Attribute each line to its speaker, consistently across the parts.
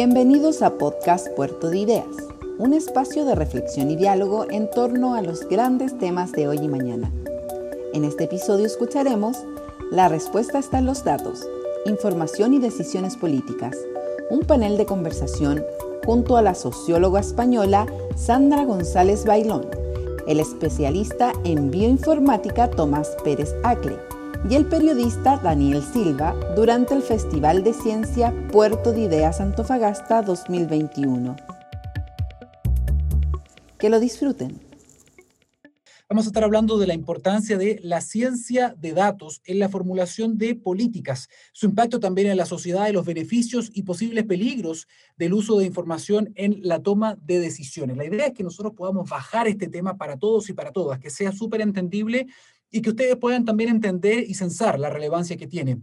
Speaker 1: Bienvenidos a Podcast Puerto de Ideas, un espacio de reflexión y diálogo en torno a los grandes temas de hoy y mañana. En este episodio escucharemos La respuesta está en los datos, información y decisiones políticas, un panel de conversación junto a la socióloga española Sandra González Bailón, el especialista en bioinformática Tomás Pérez Acle y el periodista Daniel Silva durante el Festival de Ciencia Puerto de Ideas Antofagasta 2021. Que lo disfruten.
Speaker 2: Vamos a estar hablando de la importancia de la ciencia de datos en la formulación de políticas, su impacto también en la sociedad y los beneficios y posibles peligros del uso de información en la toma de decisiones. La idea es que nosotros podamos bajar este tema para todos y para todas, que sea súper entendible y que ustedes puedan también entender y censar la relevancia que tiene.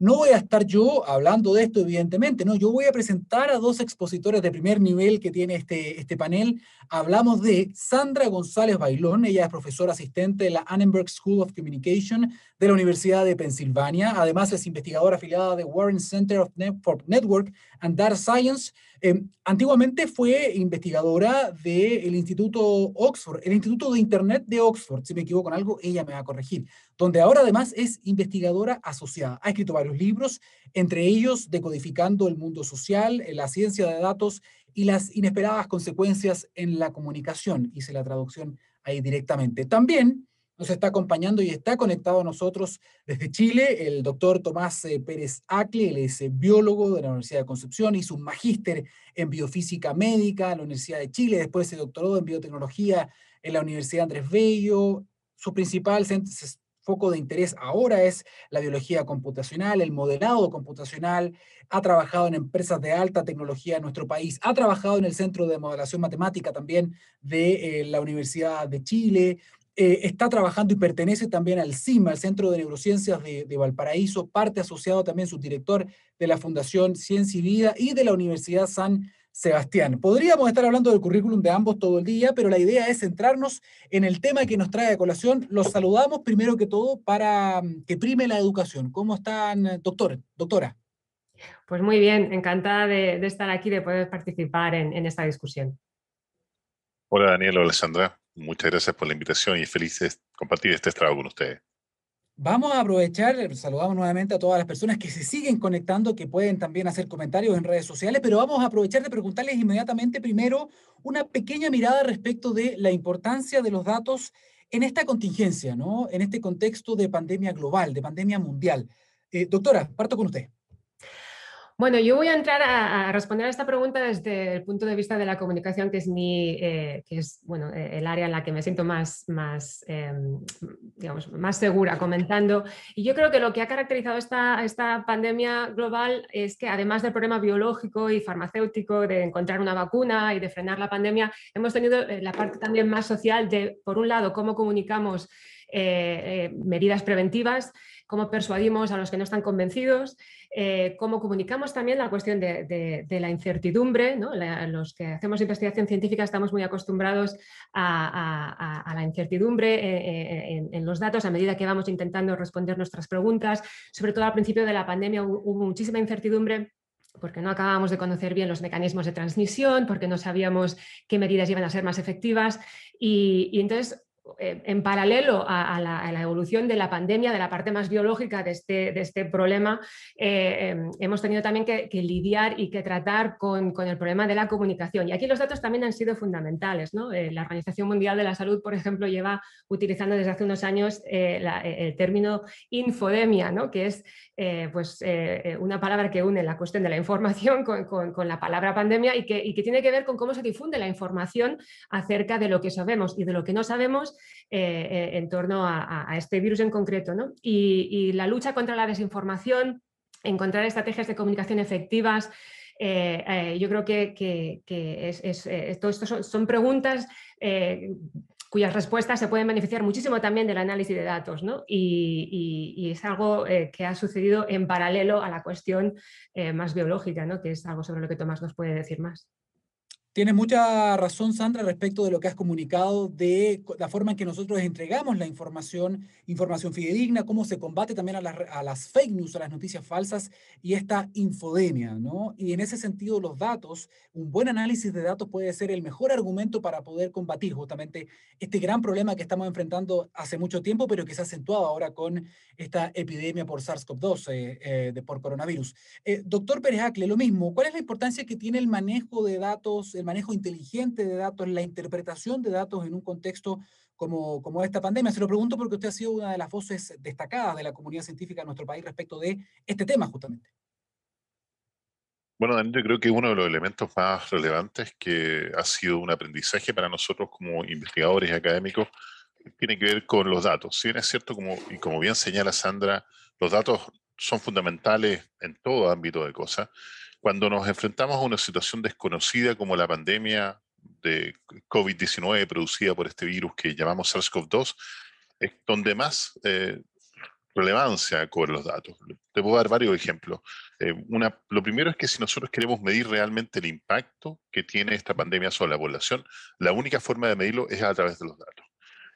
Speaker 2: No voy a estar yo hablando de esto, evidentemente, no, yo voy a presentar a dos expositores de primer nivel que tiene este, este panel. Hablamos de Sandra González Bailón, ella es profesora asistente de la Annenberg School of Communication de la Universidad de Pensilvania. Además, es investigadora afiliada de Warren Center for Network and Data Science. Eh, antiguamente fue investigadora del Instituto Oxford, el Instituto de Internet de Oxford. Si me equivoco en algo, ella me va a corregir. Donde ahora además es investigadora asociada. Ha escrito varios libros, entre ellos Decodificando el mundo social, la ciencia de datos y las inesperadas consecuencias en la comunicación. Hice la traducción ahí directamente. También nos está acompañando y está conectado a nosotros desde Chile el doctor Tomás eh, Pérez Acle, él es eh, biólogo de la Universidad de Concepción, hizo un magíster en biofísica médica en la Universidad de Chile, después se doctoró en biotecnología en la Universidad Andrés Bello. Su principal foco de interés ahora es la biología computacional, el modelado computacional, ha trabajado en empresas de alta tecnología en nuestro país, ha trabajado en el Centro de Modelación Matemática también de eh, la Universidad de Chile, eh, está trabajando y pertenece también al CIMA, al Centro de Neurociencias de, Valparaíso, parte asociado también subdirector de la Fundación Ciencia y Vida y de la Universidad San Sebastián. Podríamos estar hablando del currículum de ambos todo el día, pero la idea es centrarnos en el tema que nos trae a colación. Los saludamos primero que todo para mm, que prime la educación. ¿Cómo están, doctor, doctora?
Speaker 3: Pues muy bien, encantada de, estar aquí, de poder participar en, en esta discusión.
Speaker 4: Hola Daniel, hola Alessandra. Muchas gracias por la invitación y feliz compartir este estrado con ustedes.
Speaker 2: Vamos a aprovechar, saludamos nuevamente a todas las personas que se siguen conectando, que pueden también hacer comentarios en redes sociales, pero vamos a aprovechar de preguntarles inmediatamente primero una pequeña mirada respecto de la importancia de los datos en esta contingencia, ¿no? En este contexto de pandemia global, de pandemia mundial. Eh, doctora, parto con usted.
Speaker 3: Bueno, yo voy a entrar a, responder a esta pregunta desde el punto de vista de la comunicación, que es, mi, eh, que es bueno, eh, el área en la que me siento más, más, em, digamos, más segura comentando. Y yo creo que lo que ha caracterizado esta, esta pandemia global es que además del problema biológico y farmacéutico de encontrar una vacuna y de frenar la pandemia, hemos tenido eh, la parte también más social de, por un lado, cómo comunicamos medidas preventivas, cómo persuadimos a los que no están convencidos, eh, cómo comunicamos también la cuestión de, la incertidumbre. los que hacemos investigación científica estamos muy acostumbrados a, la incertidumbre eh, eh, en, los datos a medida que vamos intentando responder nuestras preguntas. Sobre todo al principio de la pandemia hubo, muchísima incertidumbre porque no acabábamos de conocer bien los mecanismos de transmisión, porque no sabíamos qué medidas iban a ser más efectivas. Y, entonces en paralelo a, la, evolución de la pandemia, de la parte más biológica de este, este problema, eh, em, hemos tenido también que, lidiar y que tratar con, el problema de la comunicación. Y aquí los datos también han sido fundamentales. Eh, la Organización Mundial de la Salud, por ejemplo, lleva utilizando desde hace unos años el término infodemia, que es pues, una palabra que une la cuestión de la información con, la palabra pandemia y que tiene que ver con cómo se difunde la información acerca de lo que sabemos y de lo que no sabemos eh, eh, en torno a, este virus en concreto. Y, la lucha contra la desinformación, encontrar estrategias de comunicación efectivas, eh, yo creo que, todo esto son, preguntas cuyas respuestas se pueden beneficiar muchísimo también del análisis de datos, y, es algo que ha sucedido en paralelo a la cuestión más biológica, ¿no? que es algo sobre lo que Tomás nos puede decir más.
Speaker 2: Tienes mucha razón, Sandra, respecto de lo que has comunicado de la forma en que nosotros entregamos la información, información fidedigna, cómo se combate también a, a, las fake news, a las noticias falsas y esta infodemia, ¿no? Y en ese sentido, los datos, un buen análisis de datos puede ser el mejor argumento para poder combatir justamente este gran problema que estamos enfrentando hace mucho tiempo, pero que se ha acentuado ahora con esta epidemia por SARS-CoV-2, eh, eh, por coronavirus. Eh, doctor Pérez Acle, lo mismo, ¿cuál es la importancia que tiene el manejo de datos, el manejo inteligente de datos, la interpretación de datos en un contexto como, como esta pandemia? Se lo pregunto porque usted ha sido una de las voces destacadas de la comunidad científica en nuestro país respecto de este tema justamente.
Speaker 4: Bueno, Daniel, yo creo que uno de los elementos más relevantes que ha sido un aprendizaje para nosotros como investigadores y académicos tiene que ver con los datos. Si bien es cierto, como, y como bien señala Sandra, los datos son fundamentales en todo ámbito de cosas. Cuando nos enfrentamos a una situación desconocida como la pandemia de COVID-19 producida por este virus que llamamos SARS-CoV-2, es donde más eh, relevancia cobran los datos. Te puedo dar varios ejemplos. Eh, una, lo primero es que si nosotros queremos medir realmente el impacto que tiene esta pandemia sobre la población, la única forma de medirlo es a través de los datos.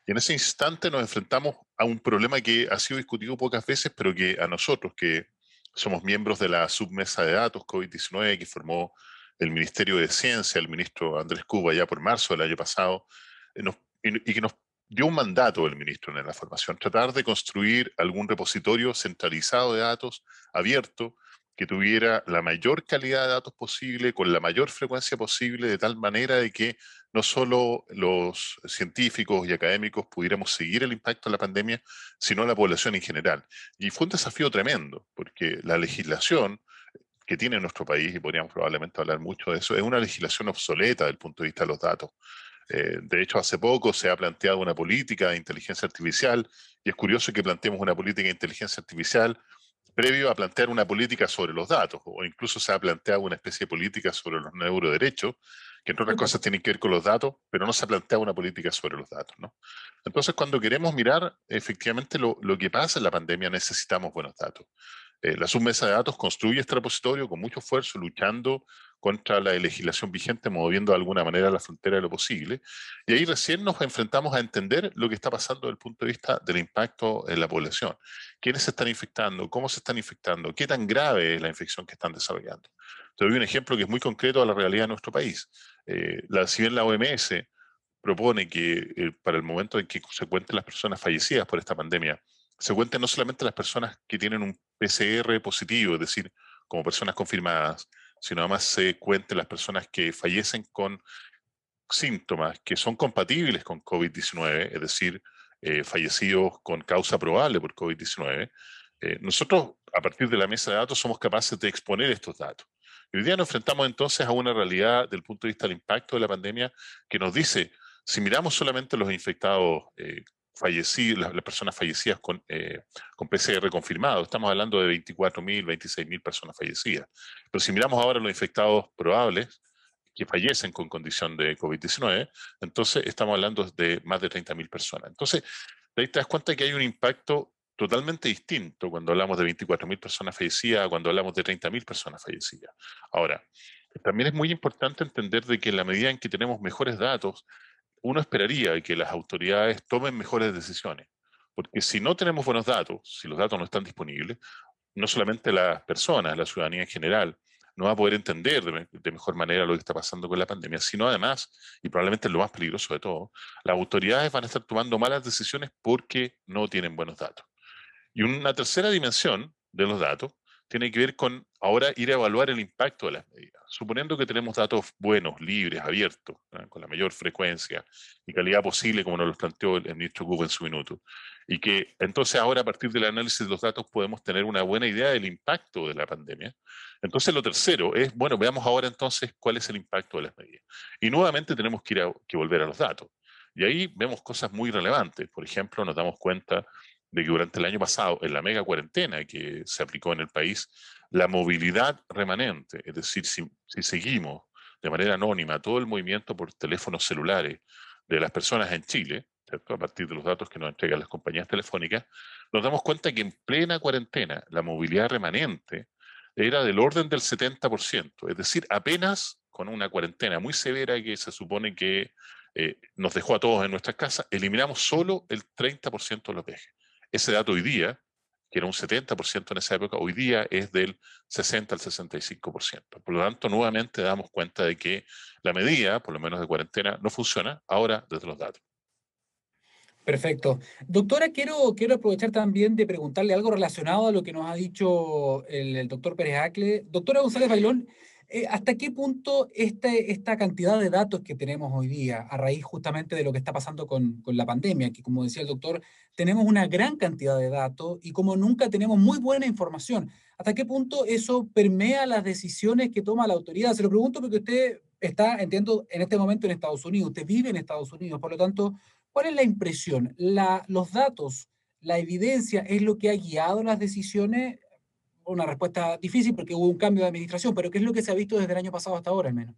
Speaker 4: Y en ese instante nos enfrentamos a un problema que ha sido discutido pocas veces, pero que a nosotros, que somos miembros de la submesa de datos COVID-19 que formó el Ministerio de Ciencia, el ministro Andrés Cuba ya por marzo del año pasado, eh, y, que nos dio un mandato el ministro en la formación, tratar de construir algún repositorio centralizado de datos abierto que tuviera la mayor calidad de datos posible, con la mayor frecuencia posible, de tal manera de que no solo los científicos y académicos pudiéramos seguir el impacto de la pandemia, sino la población en general. Y fue un desafío tremendo, porque la legislación que tiene nuestro país, y podríamos probablemente hablar mucho de eso, es una legislación obsoleta desde el punto de vista de los datos. Eh, de hecho, hace poco se ha planteado una política de inteligencia artificial, y es curioso que planteemos una política de inteligencia artificial previo a plantear una política sobre los datos, o incluso se ha planteado una especie de política sobre los neuroderechos, que entre otras cosas tienen que ver con los datos, pero no se ha planteado una política sobre los datos. ¿no? Entonces, cuando queremos mirar efectivamente lo, lo que pasa en la pandemia, necesitamos buenos datos. Eh, la submesa de datos construye este repositorio con mucho esfuerzo, luchando contra la legislación vigente, moviendo de alguna manera la frontera de lo posible. Y ahí recién nos enfrentamos a entender lo que está pasando desde el punto de vista del impacto en la población. ¿Quiénes se están infectando? ¿Cómo se están infectando? ¿Qué tan grave es la infección que están desarrollando? Te doy un ejemplo que es muy concreto a la realidad de nuestro país. Eh, la, si bien la OMS propone que eh, para el momento en que se cuenten las personas fallecidas por esta pandemia, se cuenten no solamente las personas que tienen un PCR positivo, es decir, como personas confirmadas, sino además se cuenten las personas que fallecen con síntomas que son compatibles con COVID-19, es decir, eh, fallecidos con causa probable por COVID-19, eh, nosotros a partir de la mesa de datos somos capaces de exponer estos datos. Y hoy día nos enfrentamos entonces a una realidad del punto de vista del impacto de la pandemia que nos dice, si miramos solamente los infectados eh, fallecidos, las, personas fallecidas con, eh, con PCR confirmado. Estamos hablando de 24.000, 26.000 personas fallecidas. Pero si miramos ahora los infectados probables que fallecen con condición de COVID-19, entonces estamos hablando de más de 30.000 personas. Entonces, ahí te das cuenta que hay un impacto totalmente distinto cuando hablamos de 24.000 personas fallecidas, cuando hablamos de 30.000 personas fallecidas. Ahora, también es muy importante entender de que en la medida en que tenemos mejores datos, uno esperaría que las autoridades tomen mejores decisiones, porque si no tenemos buenos datos, si los datos no están disponibles, no solamente las personas, la ciudadanía en general, no va a poder entender de, mejor manera lo que está pasando con la pandemia, sino además, y probablemente lo más peligroso de todo, las autoridades van a estar tomando malas decisiones porque no tienen buenos datos. Y una tercera dimensión de los datos tiene que ver con ahora ir a evaluar el impacto de las medidas. Suponiendo que tenemos datos buenos, libres, abiertos, con la mayor frecuencia y calidad posible, como nos lo planteó el, ministro Cuba en su minuto, y que entonces ahora a partir del análisis de los datos podemos tener una buena idea del impacto de la pandemia. Entonces lo tercero es, bueno, veamos ahora entonces cuál es el impacto de las medidas. Y nuevamente tenemos que, ir a, que volver a los datos. Y ahí vemos cosas muy relevantes. Por ejemplo, nos damos cuenta de que durante el año pasado, en la mega cuarentena que se aplicó en el país, la movilidad remanente, es decir, si, seguimos de manera anónima todo el movimiento por teléfonos celulares de las personas en Chile, a partir de los datos que nos entregan las compañías telefónicas, nos damos cuenta que en plena cuarentena la movilidad remanente era del orden del 70%, es decir, apenas con una cuarentena muy severa que se supone que eh, nos dejó a todos en nuestras casas, eliminamos solo el 30% de los viajes. Ese dato hoy día, que era un 70% en esa época, hoy día es del 60 al 65%. Por lo tanto, nuevamente damos cuenta de que la medida, por lo menos de cuarentena, no funciona ahora desde los datos.
Speaker 2: Perfecto. Doctora, quiero, quiero aprovechar también de preguntarle algo relacionado a lo que nos ha dicho el, doctor Pérez Acle. Doctora González Bailón, eh, ¿hasta qué punto este, esta cantidad de datos que tenemos hoy día, a raíz justamente de lo que está pasando con, con la pandemia, que como decía el doctor, tenemos una gran cantidad de datos y como nunca tenemos muy buena información, ¿hasta qué punto eso permea las decisiones que toma la autoridad? Se lo pregunto porque usted está, entiendo, en este momento en Estados Unidos, usted vive en Estados Unidos, por lo tanto, ¿Cuál es la impresión? ¿Los datos, la evidencia es lo que ha guiado las decisiones? Una respuesta difícil porque hubo un cambio de administración, pero ¿qué es lo que se ha visto desde el año pasado hasta ahora al menos?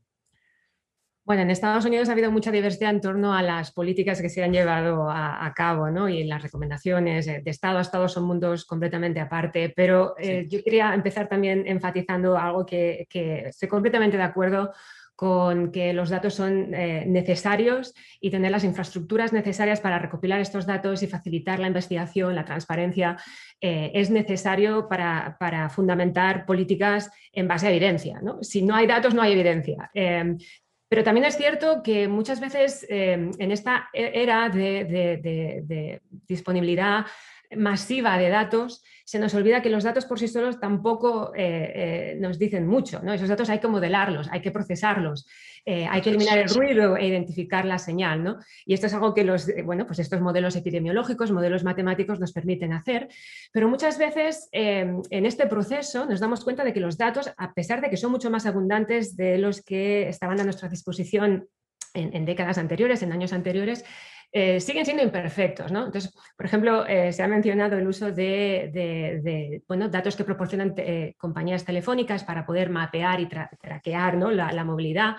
Speaker 3: Bueno, en Estados Unidos ha habido mucha diversidad en torno a las políticas que se han llevado a, cabo ¿no? y las recomendaciones. De Estado a Estado son mundos completamente aparte, pero eh, yo quería empezar también enfatizando algo que, que estoy completamente de acuerdo con que los datos son eh, necesarios y tener las infraestructuras necesarias para recopilar estos datos y facilitar la investigación, la transparencia, eh, es necesario para, fundamentar políticas en base a evidencia. Si no hay datos, no hay evidencia. Em, pero también es cierto que muchas veces em, en esta e-, era de disponibilidad masiva de datos, se nos olvida que los datos por sí solos tampoco eh, eh, nos dicen mucho. ¿no? Esos datos hay que modelarlos, hay que procesarlos, eh, hay que eliminar el ruido e identificar la señal. ¿no? Y esto es algo que los, bueno, pues estos modelos epidemiológicos, modelos matemáticos nos permiten hacer. Pero muchas veces en este proceso nos damos cuenta de que los datos, a pesar de que son mucho más abundantes de los que estaban a nuestra disposición en, décadas anteriores, en años anteriores, eh, siguen siendo imperfectos. ¿no? Entonces, por ejemplo, eh, se ha mencionado el uso de, bueno, datos que proporcionan eh, compañías telefónicas para poder mapear y traquear ¿no? la, movilidad.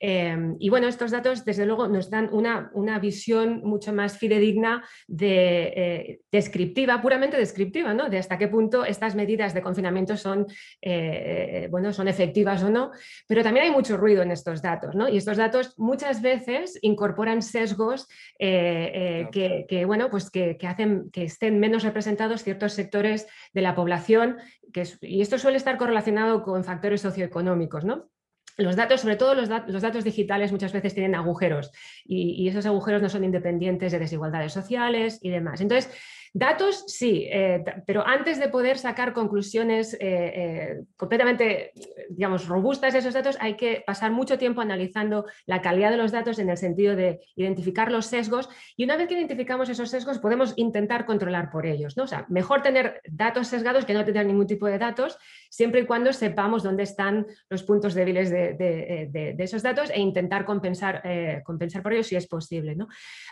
Speaker 3: Em, y bueno, estos datos desde luego nos dan una, visión mucho más fidedigna, de, eh, descriptiva, puramente descriptiva, ¿no? de hasta qué punto estas medidas de confinamiento son, eh, bueno, son efectivas o no, pero también hay mucho ruido en estos datos ¿no? y estos datos muchas veces incorporan sesgos eh, que, bueno, pues que, hacen que estén menos representados ciertos sectores de la población que y esto suele estar correlacionado con factores socioeconómicos, ¿no? Los datos, sobre todo los, datos digitales, muchas veces tienen agujeros y, y, esos agujeros no son independientes de desigualdades sociales y demás. Entonces, Datos, sí, eh, pero antes de poder sacar conclusiones eh, eh, completamente, digamos, robustas de esos datos, hay que pasar mucho tiempo analizando la calidad de los datos en el sentido de identificar los sesgos y una vez que identificamos esos sesgos podemos intentar controlar por ellos. ¿no? O sea, mejor tener datos sesgados que no tener ningún tipo de datos, siempre y cuando sepamos dónde están los puntos débiles de, esos datos e intentar compensar, compensar por ellos si es posible. ¿no?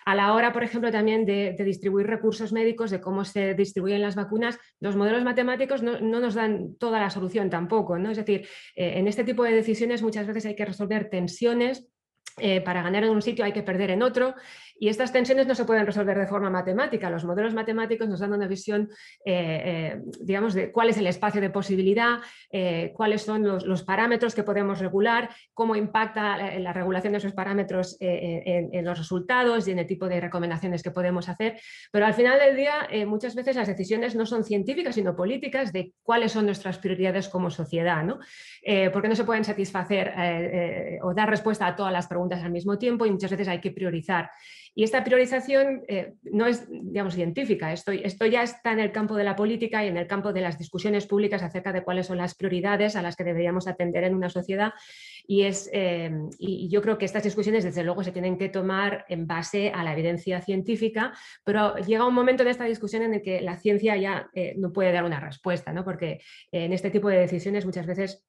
Speaker 3: A la hora, por ejemplo, también de distribuir recursos médicos, de cómo se distribuyen las vacunas, los modelos matemáticos no, nos dan toda la solución tampoco. ¿no? Es decir, eh, en este tipo de decisiones muchas veces hay que resolver tensiones eh, para ganar en un sitio hay que perder en otro y estas tensiones no se pueden resolver de forma matemática. Los modelos matemáticos nos dan una visión, eh, eh, digamos, de cuál es el espacio de posibilidad, cuáles son los, parámetros que podemos regular, cómo impacta la, regulación de esos parámetros en, los resultados y en el tipo de recomendaciones que podemos hacer. Pero al final del día, muchas veces las decisiones no son científicas, sino políticas de cuáles son nuestras prioridades como sociedad, ¿no? porque no se pueden satisfacer o dar respuesta a todas las preguntas al mismo tiempo y muchas veces hay que priorizar. Y esta priorización eh, no es, digamos, científica, esto, esto ya está en el campo de la política y en el campo de las discusiones públicas acerca de cuáles son las prioridades a las que deberíamos atender en una sociedad. Y, es, eh, y yo creo que estas discusiones, desde luego, se tienen que tomar en base a la evidencia científica, pero llega un momento de esta discusión en el que la ciencia ya eh, no puede dar una respuesta, ¿no? porque en este tipo de decisiones muchas veces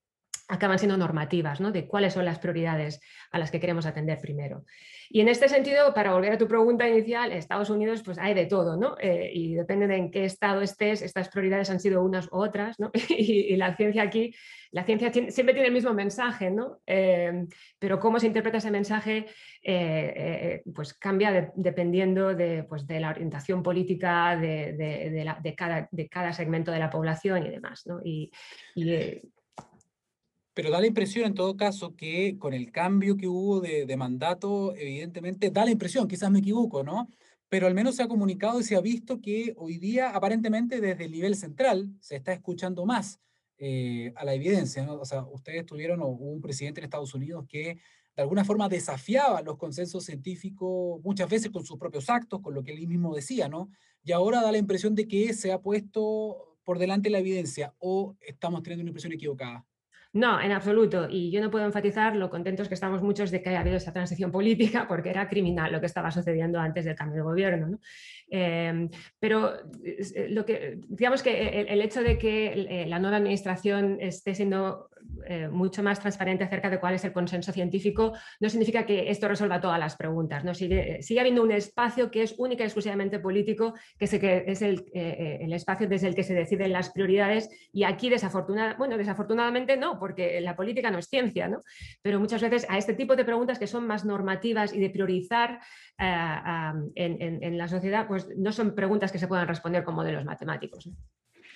Speaker 3: acaban siendo normativas, ¿no? de cuáles son las prioridades a las que queremos atender primero. Y en este sentido, para volver a tu pregunta inicial, Estados Unidos pues hay de todo, ¿no? Eh, y depende de en qué estado estés, estas prioridades han sido unas u otras, ¿no? y, la ciencia aquí, la ciencia siempre tiene el mismo mensaje, ¿no? Eh, pero cómo se interpreta ese mensaje eh, pues cambia dependiendo de, pues, de, la orientación política de, cada, segmento de la población y demás, ¿no? Y,
Speaker 2: Pero da la impresión, en todo caso, que con el cambio que hubo de, mandato, evidentemente, da la impresión, quizás me equivoco, ¿no? Pero al menos se ha comunicado y se ha visto que hoy día, aparentemente, desde el nivel central, se está escuchando más eh, a la evidencia, ¿no? O sea, ustedes tuvieron un presidente en Estados Unidos que de alguna forma desafiaba los consensos científicos muchas veces con sus propios actos, con lo que él mismo decía, ¿no? Y ahora da la impresión de que se ha puesto por delante la evidencia o estamos teniendo una impresión equivocada.
Speaker 3: No, en absoluto. Y yo no puedo enfatizar lo contentos que estamos muchos de que haya habido esa transición política, porque era criminal lo que estaba sucediendo antes del cambio de gobierno. ¿no? Em, pero eh, lo que, digamos que el, hecho de que eh, la nueva administración esté siendo eh, mucho más transparente acerca de cuál es el consenso científico no significa que esto resuelva todas las preguntas. ¿no? Sigue, sigue habiendo un espacio que es única y exclusivamente político, que, es el, el, espacio desde el que se deciden las prioridades y aquí desafortunadamente, bueno, desafortunadamente no, porque la política no es ciencia, ¿no? pero muchas veces a este tipo de preguntas que son más normativas y de priorizar en, la sociedad, pues no son preguntas que se puedan responder con modelos matemáticos.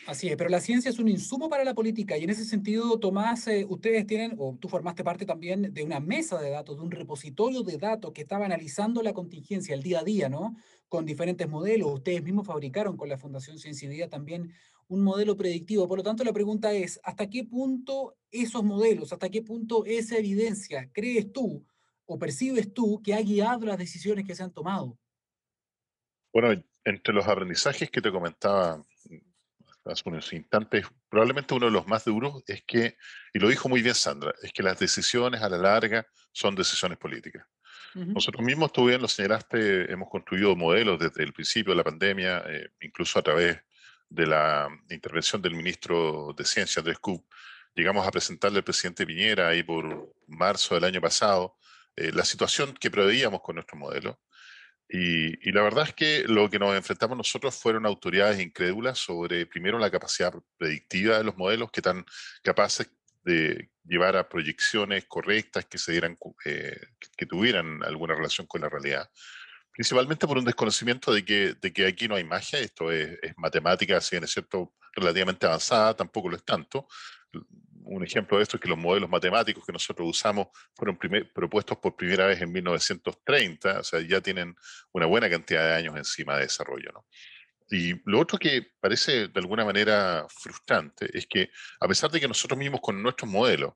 Speaker 2: Así es, pero la ciencia es un insumo para la política y en ese sentido, Tomás, eh, ustedes tienen, o tú formaste parte también de una mesa de datos, de un repositorio de datos que estaba analizando la contingencia, el día a día, ¿no? Con diferentes modelos. Ustedes mismos fabricaron con la Fundación Ciencia y Día también un modelo predictivo. Por lo tanto, la pregunta es, ¿hasta qué punto esos modelos, hasta qué punto esa evidencia crees tú o percibes tú que ha guiado las decisiones que se han tomado?
Speaker 4: Bueno, entre los aprendizajes que te comentaba hace unos instantes, probablemente uno de los más duros es que, y lo dijo muy bien Sandra, es que las decisiones a la larga son decisiones políticas. Nosotros mismos, tú bien lo señalaste, hemos construido modelos desde el principio de la pandemia, eh, incluso a través de la intervención del ministro de Ciencia, Andrés Kup. Llegamos a presentarle al presidente Piñera ahí por marzo del año pasado eh, la situación que preveíamos con nuestro modelo. Y, la verdad es que lo que nos enfrentamos nosotros fueron autoridades incrédulas sobre, primero, la capacidad predictiva de los modelos, que tan capaces de llevar a proyecciones correctas que, se dieran, eh, que tuvieran alguna relación con la realidad. Principalmente por un desconocimiento de que, de que aquí no hay magia, esto es, es matemática, si bien es cierto, relativamente avanzada, tampoco lo es tanto, un ejemplo de esto es que los modelos matemáticos que nosotros usamos fueron propuestos por primera vez en 1930, o sea, ya tienen una buena cantidad de años encima de desarrollo. ¿no? Y lo otro que parece de alguna manera frustrante es que a pesar de que nosotros mismos con nuestros modelos,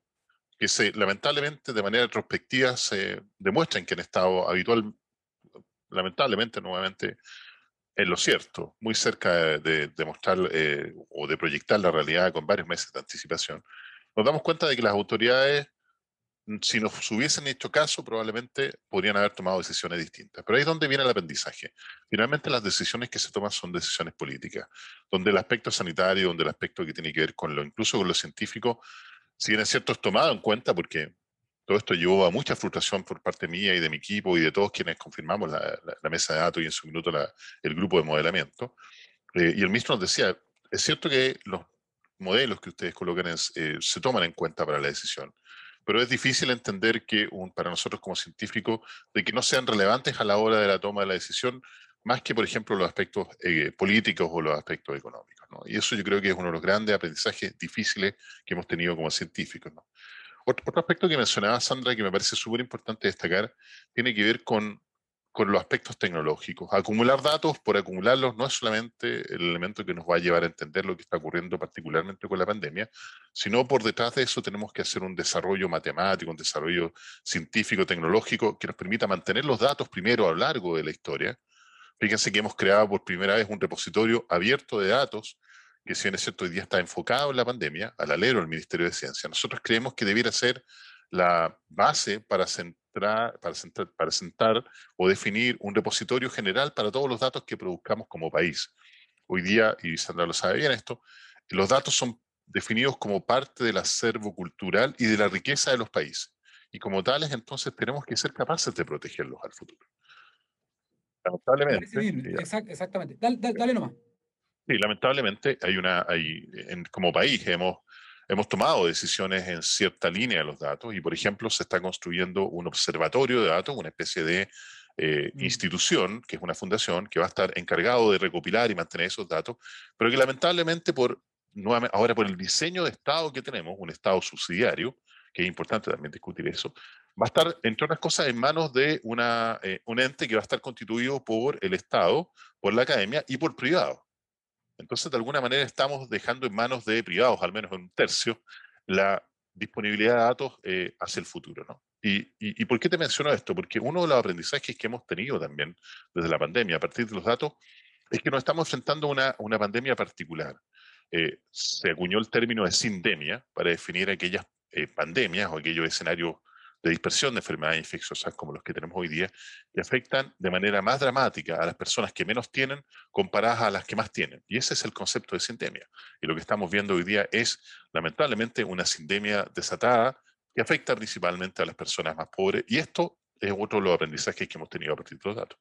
Speaker 4: que se, lamentablemente de manera retrospectiva se demuestran que han estado habitual, lamentablemente nuevamente, en lo cierto, muy cerca de demostrar eh, o de proyectar la realidad con varios meses de anticipación, nos damos cuenta de que las autoridades, mm, si nos hubiesen hecho caso, probablemente podrían haber tomado decisiones distintas. Pero ahí es donde viene el aprendizaje. Finalmente las decisiones que se toman son decisiones políticas, donde el aspecto sanitario, donde el aspecto que tiene que ver con lo, incluso con lo científico, si bien es cierto, es tomado en cuenta porque todo esto llevó a mucha frustración por parte mía y de mi equipo y de todos quienes confirmamos la, mesa de datos y en su minuto el grupo de modelamiento. Eh, y el ministro nos decía, es cierto que los modelos que ustedes colocan eh, se toman en cuenta para la decisión. Pero es difícil entender que un, para nosotros como científicos de que no sean relevantes a la hora de la toma de la decisión, más que, por ejemplo, los aspectos eh, políticos o los aspectos económicos. ¿no? Y eso yo creo que es uno de los grandes aprendizajes difíciles que hemos tenido como científicos. ¿no? Otro, otro aspecto que mencionaba Sandra, que me parece súper importante destacar, tiene que ver con con los aspectos tecnológicos. Acumular datos por acumularlos no es solamente el elemento que nos va a llevar a entender lo que está ocurriendo particularmente con la pandemia, sino por detrás de eso tenemos que hacer un desarrollo matemático, un desarrollo científico, tecnológico, que nos permita mantener los datos primero a lo largo de la historia. Fíjense que hemos creado por primera vez un repositorio abierto de datos que si bien es cierto hoy día está enfocado en la pandemia, al alero del Ministerio de Ciencia. Nosotros creemos que debiera ser la base para, centrar, para, centrar, para sentar o definir un repositorio general para todos los datos que produzcamos como país. Hoy día, y Sandra lo sabe bien esto, los datos son definidos como parte del acervo cultural y de la riqueza de los países. Y como tales, entonces tenemos que ser capaces de protegerlos al futuro.
Speaker 2: Lamentablemente. exactamente. Dale, dale, nomás.
Speaker 4: Sí, lamentablemente hay una, hay, como país hemos hemos tomado decisiones en cierta línea de los datos y, por ejemplo, se está construyendo un observatorio de datos, una especie de eh, mm. institución, que es una fundación, que va a estar encargado de recopilar y mantener esos datos, pero que lamentablemente por, ahora por el diseño de Estado que tenemos, un Estado subsidiario, que es importante también discutir eso, va a estar, entre otras cosas, en manos de una, eh, un ente que va a estar constituido por el Estado, por la academia y por privados. Entonces, de alguna manera, estamos dejando en manos de privados, al menos en un tercio, la disponibilidad de datos eh, hacia el futuro. ¿no? Y, por qué te menciono esto? Porque uno de los aprendizajes que hemos tenido también desde la pandemia, a partir de los datos, es que nos estamos enfrentando a una, una pandemia particular. Eh, se acuñó el término de sindemia para definir aquellas eh, pandemias o aquellos escenarios de dispersión de enfermedades infecciosas como los que tenemos hoy día, que afectan de manera más dramática a las personas que menos tienen comparadas a las que más tienen. Y ese es el concepto de sindemia. Y lo que estamos viendo hoy día es, lamentablemente, una sindemia desatada que afecta principalmente a las personas más pobres. Y esto es otro de los aprendizajes que hemos tenido a partir de los datos.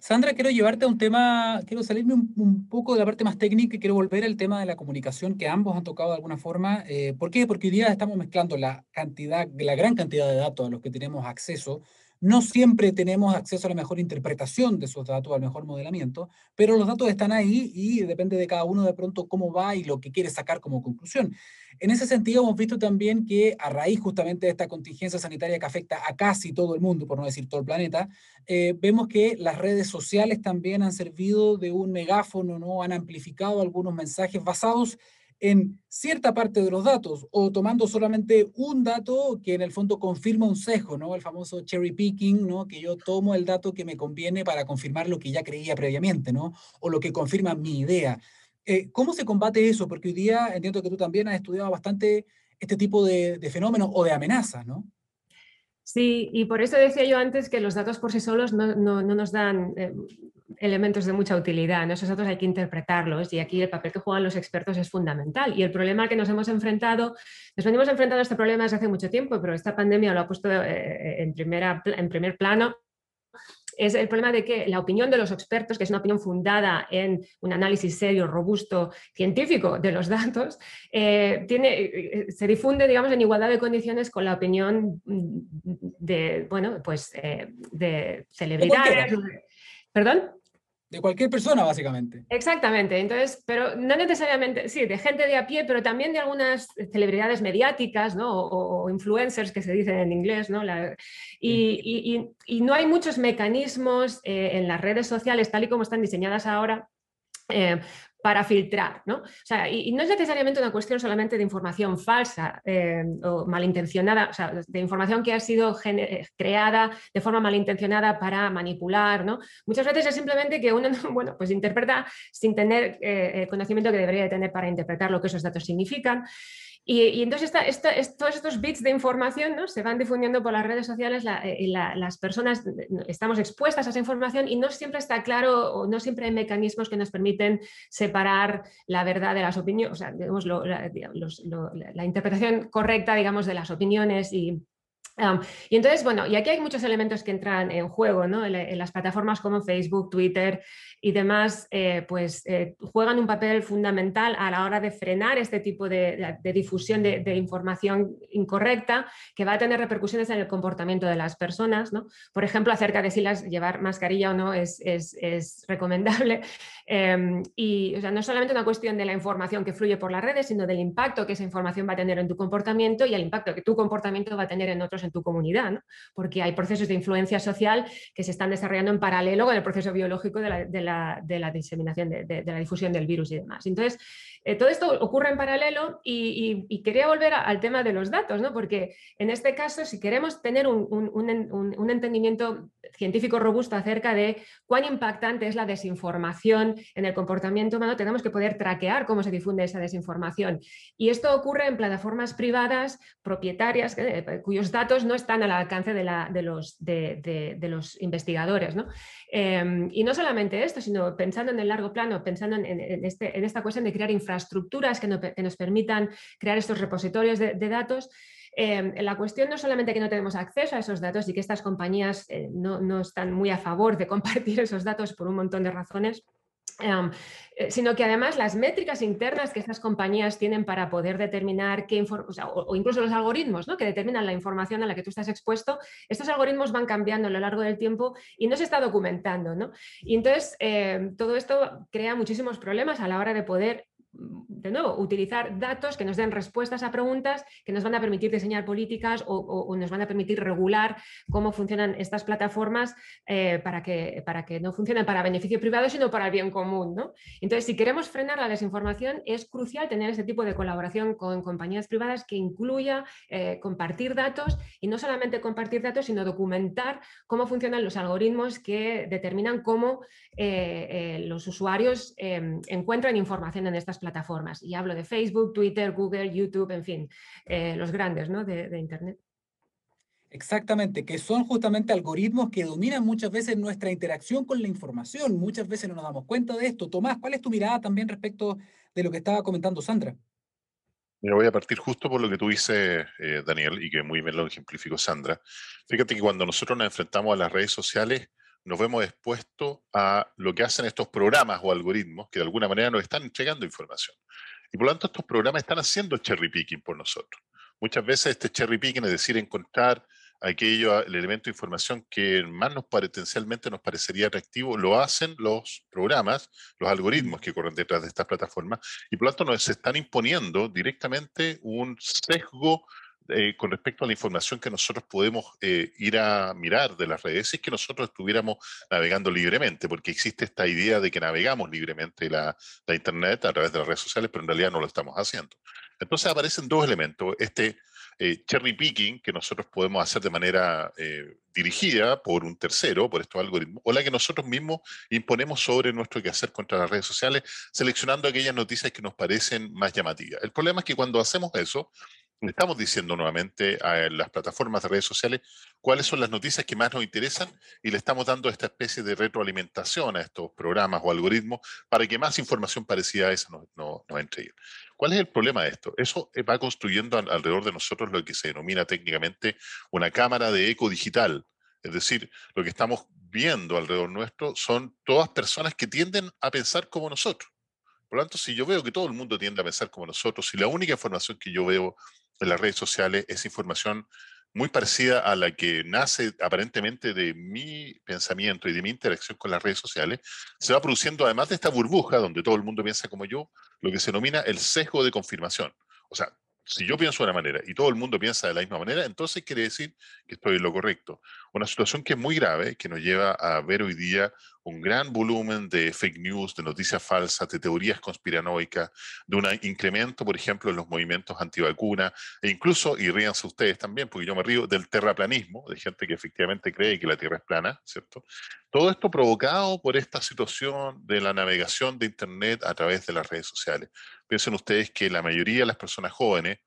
Speaker 2: Sandra, quiero llevarte a un tema, quiero salirme un, poco de la parte más técnica y quiero volver al tema de la comunicación que ambos han tocado de alguna forma. Eh, ¿Por qué? Porque hoy día estamos mezclando la cantidad, la gran cantidad de datos a los que tenemos acceso no siempre tenemos acceso a la mejor interpretación de esos datos, al mejor modelamiento, pero los datos están ahí y depende de cada uno de pronto cómo va y lo que quiere sacar como conclusión. En ese sentido, hemos visto también que a raíz justamente de esta contingencia sanitaria que afecta a casi todo el mundo, por no decir todo el planeta, eh, vemos que las redes sociales también han servido de un megáfono, ¿no? han amplificado algunos mensajes basados en cierta parte de los datos o tomando solamente un dato que en el fondo confirma un sesgo, ¿no? El famoso cherry picking, ¿no? Que yo tomo el dato que me conviene para confirmar lo que ya creía previamente, ¿no? O lo que confirma mi idea. Eh, ¿Cómo se combate eso? Porque hoy día entiendo que tú también has estudiado bastante este tipo de, fenómenos o de amenazas, ¿no?
Speaker 3: Sí, y por eso decía yo antes que los datos por sí solos no, no, no nos dan eh, elementos de mucha utilidad, esos datos hay que interpretarlos y aquí el papel que juegan los expertos es fundamental. Y el problema que nos hemos enfrentado, nos venimos enfrentando a este problema desde hace mucho tiempo, pero esta pandemia lo ha puesto eh, en, primera, en primer plano es el problema de que la opinión de los expertos, que es una opinión fundada en un análisis serio, robusto, científico de los datos, eh, tiene, eh, se difunde, digamos, en igualdad de condiciones con la opinión de, bueno, pues, de celebridades. ¿Perdón?
Speaker 2: De cualquier persona, básicamente.
Speaker 3: Exactamente, entonces, pero no necesariamente, sí, de gente de a pie, pero también de algunas celebridades mediáticas, ¿no? O, influencers que se dicen en inglés, ¿no? y, no hay muchos mecanismos eh, en las redes sociales, tal y como están diseñadas ahora, eh, para filtrar. ¿no? O sea, y, no es necesariamente una cuestión solamente de información falsa eh, o malintencionada, o sea, de información que ha sido eh, creada de forma malintencionada para manipular. ¿no? Muchas veces es simplemente que uno bueno, pues interpreta sin tener eh, el conocimiento que debería tener para interpretar lo que esos datos significan. Y, entonces todos estos bits de información se van difundiendo por las redes sociales eh, y las personas estamos expuestas a esa información y no siempre está claro o no siempre hay mecanismos que nos permiten separar la verdad de las opiniones, o sea, digamos, la interpretación correcta digamos, de las opiniones y, y entonces, bueno, y aquí hay muchos elementos que entran en juego, ¿no? En, las plataformas como Facebook, Twitter y demás, eh, pues eh, juegan un papel fundamental a la hora de frenar este tipo de, difusión de, información incorrecta que va a tener repercusiones en el comportamiento de las personas, ¿no? Por ejemplo, acerca de si las llevar mascarilla o no es, recomendable. Em, y o sea, no es solamente una cuestión de la información que fluye por las redes, sino del impacto que esa información va a tener en tu comportamiento y el impacto que tu comportamiento va a tener en otros tu comunidad, porque hay procesos de influencia social que se están desarrollando en paralelo con el proceso biológico de la, diseminación, de, la difusión del virus y demás. Entonces, eh, todo esto ocurre en paralelo y, quería volver al tema de los datos, ¿no? porque en este caso, si queremos tener un, entendimiento científico robusto acerca de cuán impactante es la desinformación en el comportamiento humano, tenemos que poder traquear cómo se difunde esa desinformación. Y esto ocurre en plataformas privadas, propietarias, eh, cuyos datos no están al alcance de, los, de, los, investigadores. ¿no? Em, y no solamente esto, sino pensando en el largo plano, pensando en, este, en esta cuestión de crear infraestructuras que, nos permitan crear estos repositorios de, datos. Em, la cuestión no solamente que no tenemos acceso a esos datos y que estas compañías eh, no, no, están muy a favor de compartir esos datos por un montón de razones, Em, eh, sino que además las métricas internas que estas compañías tienen para poder determinar qué o, o, incluso los algoritmos ¿no? que determinan la información a la que tú estás expuesto, estos algoritmos van cambiando a lo largo del tiempo y no se está documentando. ¿no? Y entonces em, todo esto crea muchísimos problemas a la hora de poder de nuevo, utilizar datos que nos den respuestas a preguntas que nos van a permitir diseñar políticas o, nos van a permitir regular cómo funcionan estas plataformas eh, para, que, para que no funcionen para beneficio privado, sino para el bien común. ¿no? Entonces, si queremos frenar la desinformación, es crucial tener ese tipo de colaboración con compañías privadas que incluya eh, compartir datos y no solamente compartir datos, sino documentar cómo funcionan los algoritmos que determinan cómo eh, los usuarios encuentran información en estas plataformas. Y hablo de Facebook, Twitter, Google, YouTube, en fin, los grandes ¿no? de, de Internet.
Speaker 2: Exactamente, que son justamente algoritmos que dominan muchas veces nuestra interacción con la información. Muchas veces no nos damos cuenta de esto. Tomás, ¿cuál es tu mirada también respecto de lo que estaba comentando Sandra?
Speaker 4: Mira, voy a partir justo por lo que tú dices, eh, Daniel, y que muy bien lo ejemplificó Sandra. Fíjate que cuando nosotros nos enfrentamos a las redes sociales, nos vemos expuestos a lo que hacen estos programas o algoritmos que de alguna manera nos están entregando información. Y por lo tanto, estos programas están haciendo cherry picking por nosotros. Muchas veces este cherry picking, es decir, encontrar aquello, el elemento de información que más nos potencialmente nos parecería atractivo, lo hacen los programas, los algoritmos que corren detrás de estas plataformas, y por lo tanto nos están imponiendo directamente un sesgo eh, con respecto a la información que nosotros podemos eh, ir a mirar de las redes, es que nosotros estuviéramos navegando libremente, porque existe esta idea de que navegamos libremente la, Internet a través de las redes sociales, pero en realidad no lo estamos haciendo. Entonces aparecen dos elementos. Este eh, cherry picking que nosotros podemos hacer de manera dirigida por un tercero, por estos algoritmos, o la que nosotros mismos imponemos sobre nuestro quehacer contra las redes sociales, seleccionando aquellas noticias que nos parecen más llamativas. El problema es que cuando hacemos eso, le estamos diciendo nuevamente a las plataformas de redes sociales cuáles son las noticias que más nos interesan y le estamos dando esta especie de retroalimentación a estos programas o algoritmos para que más información parecida a esa nos, no, entreguen. ¿Cuál es el problema de esto? Eso eh, va construyendo alrededor de nosotros lo que se denomina técnicamente una cámara de eco digital. Es decir, lo que estamos viendo alrededor nuestro son todas personas que tienden a pensar como nosotros. Por lo tanto, si yo veo que todo el mundo tiende a pensar como nosotros, si la única información que yo veo en las redes sociales es información muy parecida a la que nace aparentemente de mi pensamiento y de mi interacción con las redes sociales, se va produciendo además de esta burbuja donde todo el mundo piensa como yo, lo que se denomina el sesgo de confirmación. O sea, si yo pienso de una manera y todo el mundo piensa de la misma manera, entonces quiere decir que estoy en lo correcto. Una situación que es muy grave, que nos lleva a ver hoy día un gran volumen de fake news, de noticias falsas, de teorías conspiranoicas, de un incremento, por ejemplo, en los movimientos antivacuna, e incluso, y ríanse ustedes también, porque yo me río, del terraplanismo, de gente que efectivamente cree que la Tierra es plana, ¿cierto? Todo esto provocado por esta situación de la navegación de Internet a través de las redes sociales. Piensen ustedes que la mayoría de las personas jóvenes,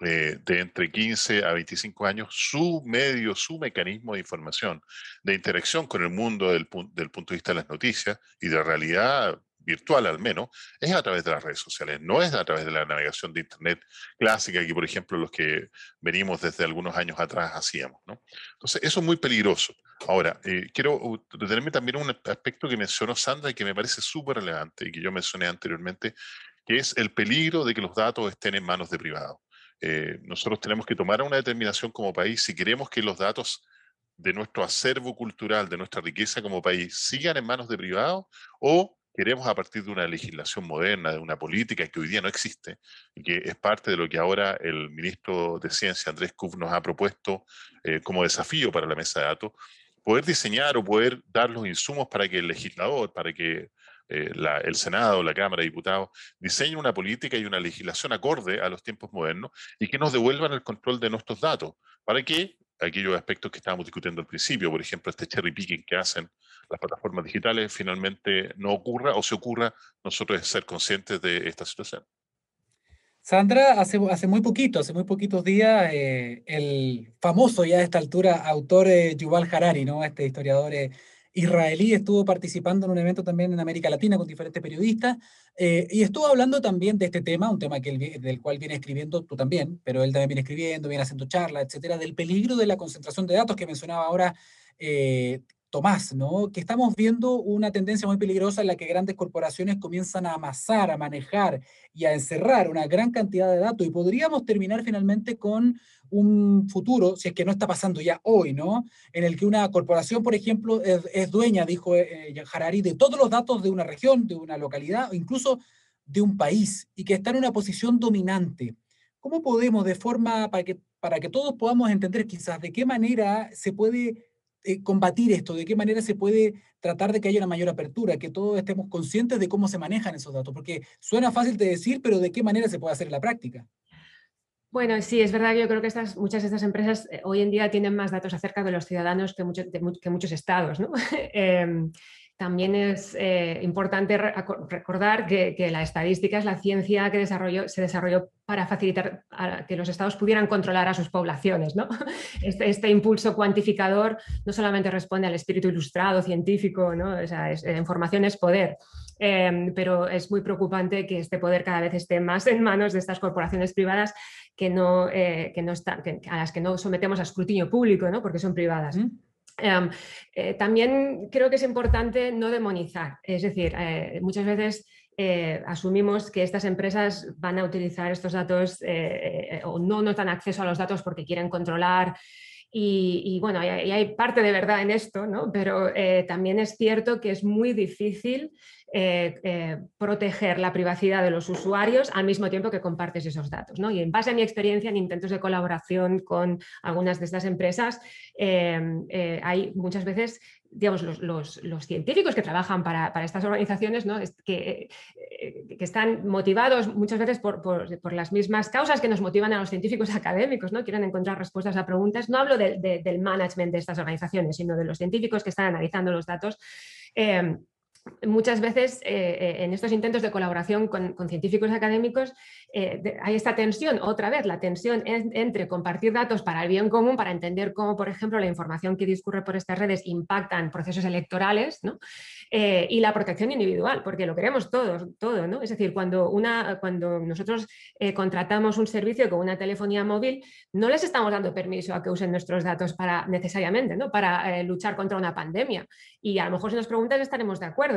Speaker 4: eh, de entre 15 a 25 años, su medio, su mecanismo de información, de interacción con el mundo del, punto de vista de las noticias y de realidad virtual al menos, es a través de las redes sociales, no es a través de la navegación de Internet clásica que, por ejemplo, los que venimos desde algunos años atrás hacíamos. Entonces, eso es muy peligroso. Ahora, eh, quiero detenerme también en un aspecto que mencionó Sandra y que me parece súper relevante y que yo mencioné anteriormente, que es el peligro de que los datos estén en manos de privados. Eh, nosotros tenemos que tomar una determinación como país si queremos que los datos de nuestro acervo cultural, de nuestra riqueza como país, sigan en manos de privados o queremos a partir de una legislación moderna, de una política que hoy día no existe y que es parte de lo que ahora el ministro de Ciencia, Andrés Kuf, nos ha propuesto eh, como desafío para la mesa de datos, poder diseñar o poder dar los insumos para que el legislador, para que eh, el Senado, la Cámara de Diputados, diseñen una política y una legislación acorde a los tiempos modernos y que nos devuelvan el control de nuestros datos, para que aquellos aspectos que estábamos discutiendo al principio, por ejemplo, este cherry picking que hacen las plataformas digitales, finalmente no ocurra o se ocurra, nosotros ser conscientes de esta situación.
Speaker 2: Sandra, hace, hace muy poquito, hace muy poquitos días, eh, el famoso ya a esta altura autor eh, Yuval Harari, ¿no? este historiador eh, israelí, estuvo participando en un evento también en América Latina con diferentes periodistas y estuvo hablando también de este tema, un tema del cual viene escribiendo tú también, pero él también viene escribiendo, viene haciendo charlas, etcétera, del peligro de la concentración de datos que mencionaba ahora Tomás, ¿no? Que estamos viendo una tendencia muy peligrosa en la que grandes corporaciones comienzan a amasar, a manejar y a encerrar una gran cantidad de datos y podríamos terminar finalmente con un futuro, si es que no está pasando ya hoy, ¿no? En el que una corporación, por ejemplo, es, dueña, dijo eh, Harari, de todos los datos de una región, de una localidad, incluso de un país y que está en una posición dominante. ¿Cómo podemos, de forma para que, para que todos podamos entender quizás de qué manera se puede eh, combatir esto, de qué manera se puede tratar de que haya una mayor apertura, que todos estemos conscientes de cómo se manejan esos datos? Porque suena fácil de decir, pero ¿de qué manera se puede hacer en la práctica?
Speaker 3: Bueno, sí, es verdad que yo creo que estas, muchas de estas empresas eh, hoy en día tienen más datos acerca de los ciudadanos que, que muchos estados. ¿no? Em, también es eh, importante recordar que, la estadística es la ciencia que desarrolló, se desarrolló para facilitar que los estados pudieran controlar a sus poblaciones. Este, este, impulso cuantificador no solamente responde al espíritu ilustrado, científico, ¿no? o sea, eh, información es poder. Em, pero es muy preocupante que este poder cada vez esté más en manos de estas corporaciones privadas que no, eh, a las que no sometemos a escrutinio público, porque son privadas. Em, eh, también creo que es importante no demonizar, es decir, eh, muchas veces eh, asumimos que estas empresas van a utilizar estos datos o no nos dan acceso a los datos porque quieren controlar. Y, bueno, hay, hay, parte de verdad en esto, ¿no? pero también es cierto que es muy difícil eh, eh, proteger la privacidad de los usuarios al mismo tiempo que compartes esos datos. ¿no? Y en base a mi experiencia en intentos de colaboración con algunas de estas empresas, eh, hay muchas veces digamos, los, científicos que trabajan para, estas organizaciones, ¿no? que, que, están motivados muchas veces por, por, las mismas causas que nos motivan a los científicos académicos, ¿no? quieren encontrar respuestas a preguntas. No hablo del management de estas organizaciones, sino de los científicos que están analizando los datos muchas veces eh, eh, en estos intentos de colaboración con, científicos académicos eh, hay esta tensión, otra vez, la tensión entre compartir datos para el bien común, para entender cómo, por ejemplo, la información que discurre por estas redes impacta en procesos electorales, y la protección individual, porque lo queremos todos, todo, ¿no? Es decir, cuando, una, cuando nosotros contratamos un servicio con una telefonía móvil, no les estamos dando permiso a que usen nuestros datos para necesariamente, ¿no? Para luchar contra una pandemia. Y a lo mejor si nos preguntan estaremos de acuerdo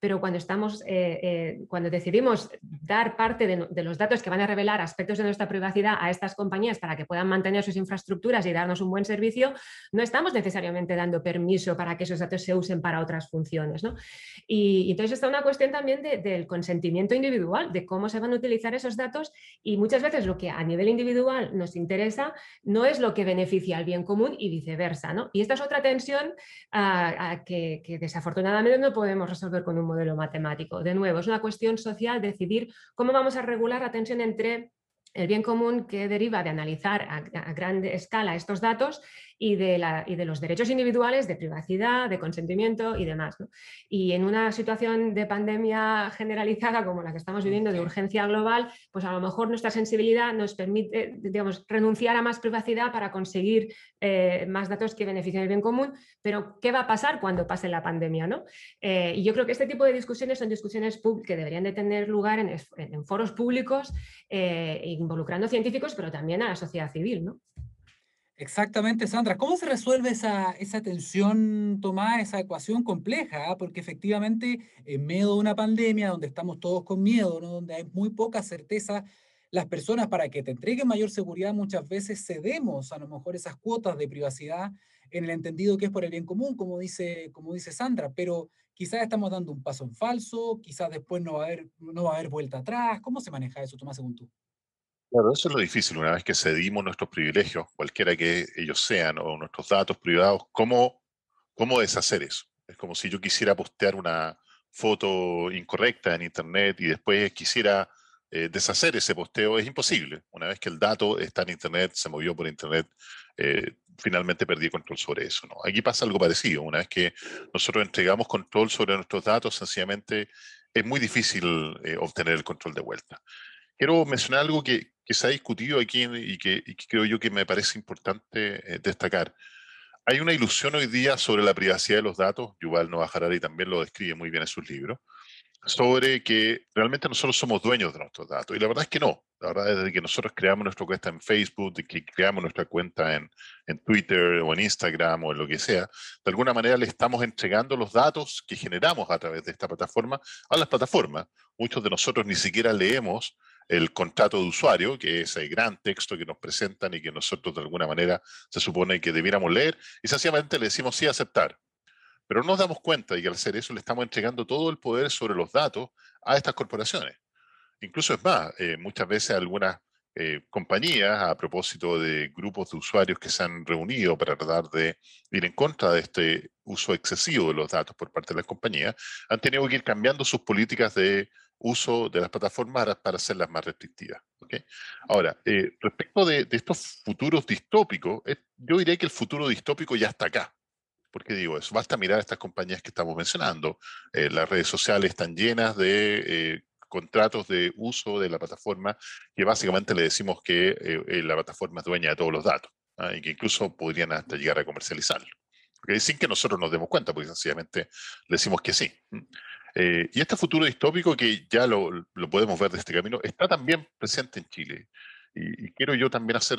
Speaker 3: pero cuando, estamos, eh, eh, cuando decidimos dar parte de, los datos que van a revelar aspectos de nuestra privacidad a estas compañías para que puedan mantener sus infraestructuras y darnos un buen servicio, no estamos necesariamente dando permiso para que esos datos se usen para otras funciones. Y, entonces está una cuestión también del consentimiento individual, de cómo se van a utilizar esos datos y muchas veces lo que a nivel individual nos interesa no es lo que beneficia al bien común y viceversa. Y esta es otra tensión ah, que, que desafortunadamente no podemos resolver con un modelo matemático. De nuevo, es una cuestión social decidir cómo vamos a regular la tensión entre el bien común que deriva de analizar a, gran escala estos datos y de, la, y de los derechos individuales de privacidad, de consentimiento y demás. Y en una situación de pandemia generalizada como la que estamos viviendo, de urgencia global, pues a lo mejor nuestra sensibilidad nos permite digamos, renunciar a más privacidad para conseguir eh, más datos que beneficien el bien común, pero ¿qué va a pasar cuando pase la pandemia? ¿no? Eh, y yo creo que este tipo de discusiones son discusiones que deberían de tener lugar en, en foros públicos, eh, involucrando científicos, pero también a la sociedad civil. ¿no?
Speaker 2: Exactamente, Sandra. ¿Cómo se resuelve esa, esa tensión, Tomás, esa ecuación compleja? Porque efectivamente, en medio de una pandemia donde estamos todos con miedo, donde hay muy poca certeza, las personas para que te entreguen mayor seguridad muchas veces cedemos a lo mejor esas cuotas de privacidad en el entendido que es por el bien común, como dice, como dice Sandra, pero quizás estamos dando un paso en falso, quizás después no va a haber, no va a haber vuelta atrás. ¿Cómo se maneja eso, Tomás, según tú?
Speaker 4: Claro, eso es lo difícil, una vez que cedimos nuestros privilegios, cualquiera que ellos sean, o nuestros datos privados, ¿cómo, cómo deshacer eso? Es como si yo quisiera postear una foto incorrecta en Internet y después quisiera eh, deshacer ese posteo, es imposible. Una vez que el dato está en Internet, se movió por Internet, eh, finalmente perdí control sobre eso. ¿no? Aquí pasa algo parecido. Una vez que nosotros entregamos control sobre nuestros datos, sencillamente es muy difícil eh, obtener el control de vuelta. Quiero mencionar algo que, que se ha discutido aquí y que, creo yo que me parece importante eh, destacar. Hay una ilusión hoy día sobre la privacidad de los datos, Yuval Noah Harari también lo describe muy bien en sus libros, sobre que realmente nosotros somos dueños de nuestros datos. Y la verdad es que no. La verdad es que nosotros creamos nuestra cuenta en Facebook, de que creamos nuestra cuenta en, en Twitter o en Instagram o en lo que sea, de alguna manera le estamos entregando los datos que generamos a través de esta plataforma a las plataformas. Muchos de nosotros ni siquiera leemos el contrato de usuario, que es el gran texto que nos presentan y que nosotros de alguna manera se supone que debiéramos leer, y sencillamente le decimos sí aceptar. Pero no nos damos cuenta de que al hacer eso le estamos entregando todo el poder sobre los datos a estas corporaciones. Incluso es más, eh, muchas veces algunas eh, compañías, a propósito de grupos de usuarios que se han reunido para tratar de ir en contra de este uso excesivo de los datos por parte de las compañías, han tenido que ir cambiando sus políticas de uso de las plataformas para hacerlas más restrictivas. Ahora, eh, respecto de, estos futuros distópicos, yo diría que el futuro distópico ya está acá. ¿Por qué digo eso? Basta mirar estas compañías que estamos mencionando. las redes sociales están llenas de contratos de uso de la plataforma que básicamente le decimos que eh, eh, la plataforma es dueña de todos los datos ¿ah? y que incluso podrían hasta llegar a comercializarlo. Sin que nosotros nos demos cuenta, porque sencillamente le decimos que sí. Eh, y este futuro distópico, que ya lo, podemos ver de este camino, está también presente en Chile. Y, quiero yo también hacer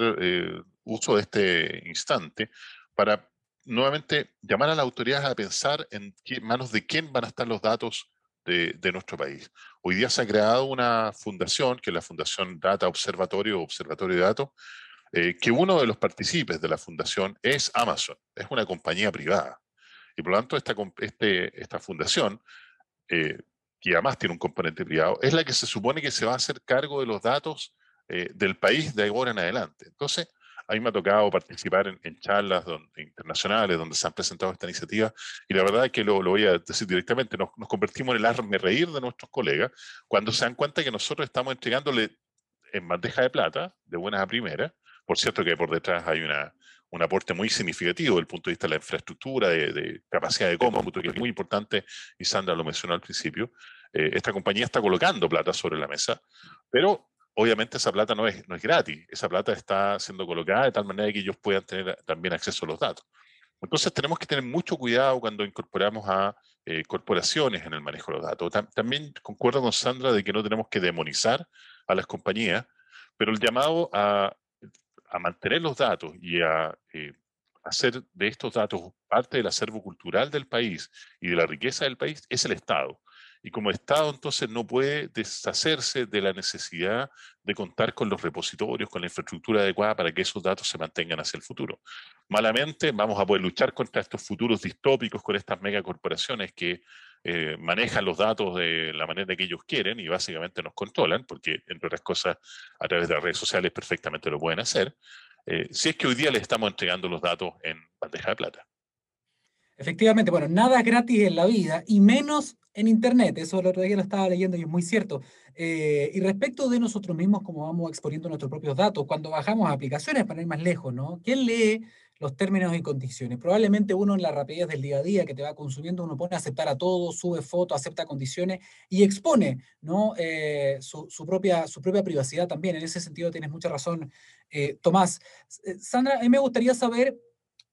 Speaker 4: uso de este instante para nuevamente llamar a las autoridades a pensar en qué, manos de quién van a estar los datos de, nuestro país. Hoy día se ha creado una fundación, que es la Fundación Data Observatorio, Observatorio de Datos, eh, que uno de los partícipes de la fundación es Amazon, es una compañía privada. Y por lo tanto, esta, este, esta fundación, eh, que además tiene un componente privado, es la que se supone que se va a hacer cargo de los datos eh, del país de ahora en adelante. Entonces, a mí me ha tocado participar en, charlas internacionales donde se han presentado esta iniciativa y la verdad es que lo, voy a decir directamente, nos, convertimos en el arme reír de nuestros colegas cuando se dan cuenta que nosotros estamos entregándole en bandeja de plata, de buenas a primeras, por cierto que por detrás hay una, un aporte muy significativo desde el punto de vista de la infraestructura, de, capacidad de cómputo, que es muy importante, y Sandra lo mencionó al principio. Eh, esta compañía está colocando plata sobre la mesa, pero obviamente esa plata no es, no es gratis, esa plata está siendo colocada de tal manera que ellos puedan tener también acceso a los datos. Entonces tenemos que tener mucho cuidado cuando incorporamos a eh, corporaciones en el manejo de los datos. también concuerdo con Sandra de que no tenemos que demonizar a las compañías, pero el llamado a, a mantener los datos y a eh, hacer de estos datos parte del acervo cultural del país y de la riqueza del país es el Estado. Y como Estado entonces no puede deshacerse de la necesidad de contar con los repositorios, con la infraestructura adecuada para que esos datos se mantengan hacia el futuro. Malamente vamos a poder luchar contra estos futuros distópicos con estas megacorporaciones que eh, manejan los datos de la manera que ellos quieren y básicamente nos controlan, porque entre otras cosas a través de las redes sociales perfectamente lo pueden hacer, eh, si es que hoy día les estamos entregando los datos en bandeja de plata.
Speaker 2: Efectivamente, bueno, nada es gratis en la vida y menos en Internet. Eso el otro día lo estaba leyendo y es muy cierto. Eh, y respecto de nosotros mismos, como vamos exponiendo nuestros propios datos, cuando bajamos aplicaciones para ir más lejos, ¿no? ¿Quién lee los términos y condiciones? Probablemente uno en la rapidez del día a día que te va consumiendo, uno pone a aceptar a todo, sube fotos, acepta condiciones y expone ¿no? Eh, su, propia, su propia privacidad también. En ese sentido tienes mucha razón, eh, Tomás. Sandra, a mí me gustaría saber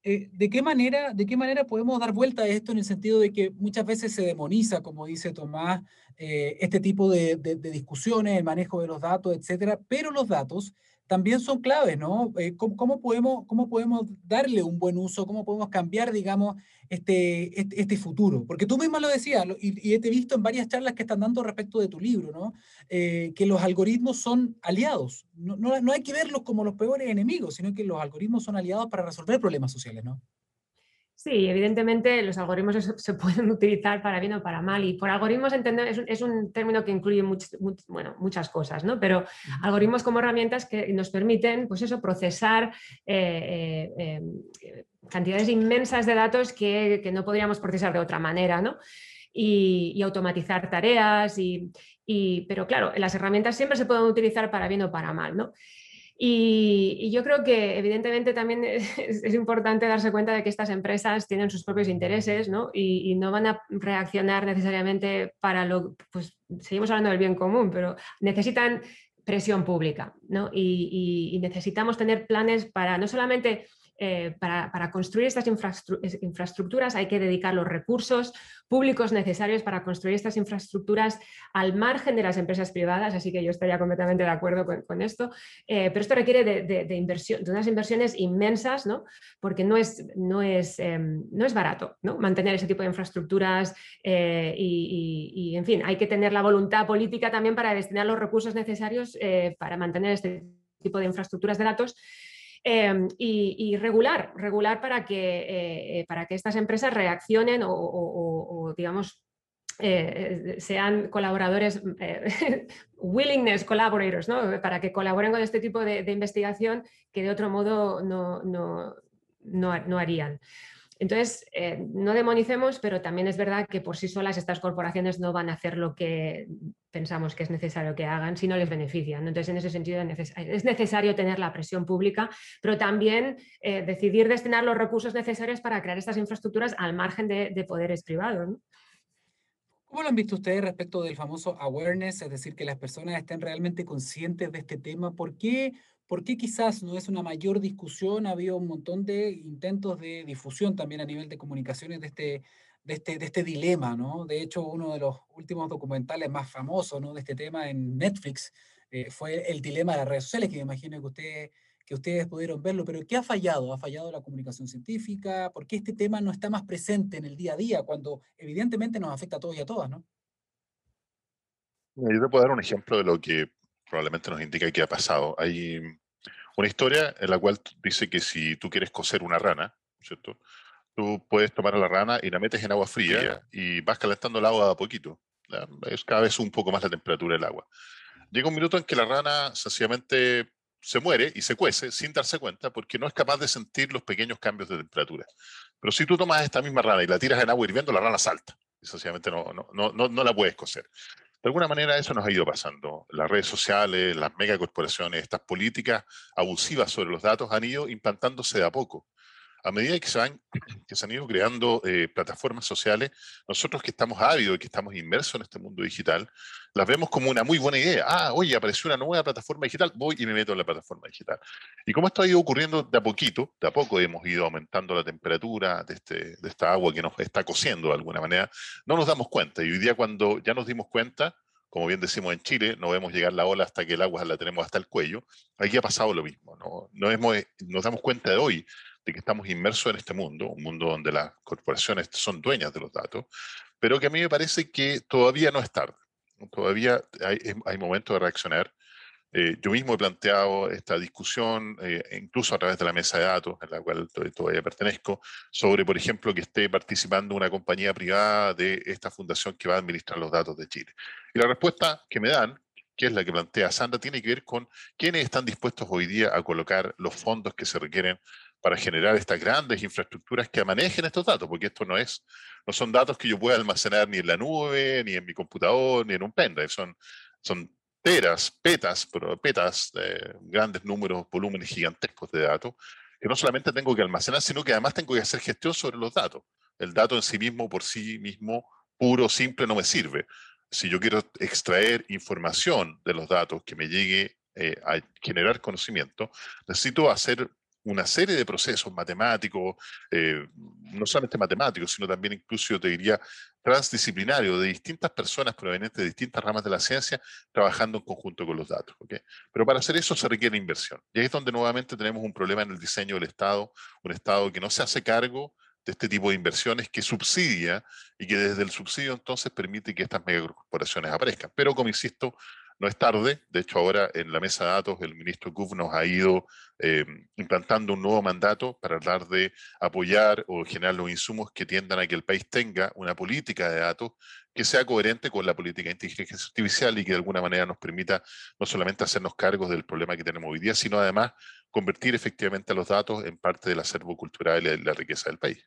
Speaker 2: eh, ¿de, qué manera, ¿de qué manera podemos dar vuelta a esto en el sentido de que muchas veces se demoniza, como dice Tomás, eh, este tipo de, de, discusiones, el manejo de los datos, etcétera, pero los datos también son claves, ¿no? Eh, ¿cómo, podemos, ¿Cómo podemos darle un buen uso? ¿Cómo podemos cambiar, digamos, este, este, este futuro? Porque tú misma lo decías, y, y, te he visto en varias charlas que están dando respecto de tu libro, ¿no? Eh, que los algoritmos son aliados. No, no, no hay que verlos como los peores enemigos, sino que los algoritmos son aliados para resolver problemas sociales, ¿no?
Speaker 3: Sí, evidentemente los algoritmos se pueden utilizar para bien o para mal. Y por algoritmos entender, es, un, término que incluye bueno, muchas cosas, ¿no? Pero algoritmos como herramientas que nos permiten, pues eso, procesar eh, eh, eh, cantidades inmensas de datos que, no podríamos procesar de otra manera, ¿no? Y, automatizar tareas. Y, y, pero claro, las herramientas siempre se pueden utilizar para bien o para mal, ¿no? Y, yo creo que evidentemente también es, importante darse cuenta de que estas empresas tienen sus propios intereses ¿no? Y, no van a reaccionar necesariamente para lo, pues seguimos hablando del bien común, pero necesitan presión pública ¿no? y necesitamos tener planes para no solamente eh, para, construir estas infraestructuras hay que dedicar los recursos públicos necesarios para construir estas infraestructuras al margen de las empresas privadas, así que yo estaría completamente de acuerdo con, esto, eh, pero esto requiere de, unas inversiones inmensas, ¿no? porque no es, em, barato mantener ese tipo de infraestructuras eh, y, en fin, hay que tener la voluntad política también para destinar los recursos necesarios para mantener este tipo de infraestructuras de datos Em, y, regular, regular para que, eh, para que estas empresas reaccionen o, digamos, eh, sean colaboradores, willingness collaborators, para que colaboren con este tipo de, investigación que de otro modo no, no harían. Entonces, eh, no demonicemos, pero también es verdad que por sí solas estas corporaciones no van a hacer lo que pensamos que es necesario que hagan si no les benefician. Entonces, en ese sentido es necesario tener la presión pública, pero también eh, decidir destinar los recursos necesarios para crear estas infraestructuras al margen de, poderes privados.
Speaker 2: ¿Cómo lo han visto ustedes respecto del famoso awareness, es decir, que las personas estén realmente conscientes de este tema? ¿Por qué ¿Por qué quizás no es una mayor discusión? Ha habido un montón de intentos de difusión también a nivel de comunicaciones de este, de este, de este dilema, ¿no? De hecho, uno de los últimos documentales más famosos de este tema en Netflix eh, fue El dilema de las redes sociales, que me imagino que, usted, que ustedes pudieron verlo, pero ¿qué ha fallado? ¿Ha fallado la comunicación científica? ¿Por qué este tema no está más presente en el día a día cuando evidentemente nos afecta a todos y a todas, ¿no?
Speaker 4: Yo te puedo dar un ejemplo de lo que probablemente nos indica qué ha pasado. Hay una historia en la cual dice que si tú quieres cocer una rana, ¿cierto? Tú puedes tomar a la rana y la metes en agua fría y vas calentando el agua a poquito. Es cada vez un poco más la temperatura del agua. Llega un minuto en que la rana sencillamente se muere y se cuece sin darse cuenta porque no es capaz de sentir los pequeños cambios de temperatura. Pero si tú tomas esta misma rana y la tiras en agua hirviendo, la rana salta. Y sencillamente no, no, no, no la puedes cocer. De alguna manera eso nos ha ido pasando. Las redes sociales, las megacorporaciones, estas políticas abusivas sobre los datos han ido implantándose de a poco a medida que se, han, que se han ido creando eh, plataformas sociales, nosotros que estamos ávidos y que estamos inmersos en este mundo digital, las vemos como una muy buena idea. Ah, oye, apareció una nueva plataforma digital, voy y me meto en la plataforma digital. Y como esto ha ido ocurriendo de a poquito, de a poco hemos ido aumentando la temperatura de, este, de esta agua que nos está cociendo de alguna manera, no nos damos cuenta. Y hoy día cuando ya nos dimos cuenta, como bien decimos en Chile, no vemos llegar la ola hasta que el agua la tenemos hasta el cuello. Aquí ha pasado lo mismo. ¿no? No hemos, nos damos cuenta de hoy de que estamos inmersos en este mundo, un mundo donde las corporaciones son dueñas de los datos, pero que a mí me parece que todavía no es tarde. Todavía hay, hay momentos de reaccionar. Eh, yo mismo he planteado esta discusión, eh, incluso a través de la mesa de datos, en la cual todavía pertenezco, sobre, por ejemplo, que esté participando una compañía privada de esta fundación que va a administrar los datos de Chile. Y la respuesta que me dan, que es la que plantea Sandra, tiene que ver con quiénes están dispuestos hoy día a colocar los fondos que se requieren para generar estas grandes infraestructuras que manejen estos datos, porque esto no es, no son datos que yo pueda almacenar ni en la nube, ni en mi computador, ni en un pendrive, son, son teras, petas, pero petas, de grandes números, volúmenes gigantescos de datos, que no solamente tengo que almacenar, sino que además tengo que hacer gestión sobre los datos. El dato en sí mismo, por sí mismo, puro, simple, no me sirve. Si yo quiero extraer información de los datos que me llegue eh, a generar conocimiento, necesito hacer una serie de procesos matemáticos, eh, no solamente matemáticos, sino también incluso, yo te diría, transdisciplinarios, de distintas personas provenientes de distintas ramas de la ciencia, trabajando en conjunto con los datos. Pero para hacer eso se requiere inversión. Y ahí es donde nuevamente tenemos un problema en el diseño del Estado, un Estado que no se hace cargo de este tipo de inversiones, que subsidia y que desde el subsidio entonces permite que estas megacorporaciones aparezcan. Pero como insisto, no es tarde, de hecho ahora en la mesa de datos el ministro Guf nos ha ido eh, implantando un nuevo mandato para tratar de apoyar o generar los insumos que tiendan a que el país tenga una política de datos que sea coherente con la política de inteligencia artificial y que de alguna manera nos permita no solamente hacernos cargos del problema que tenemos hoy día, sino además convertir efectivamente a los datos en parte del acervo cultural y la riqueza del país.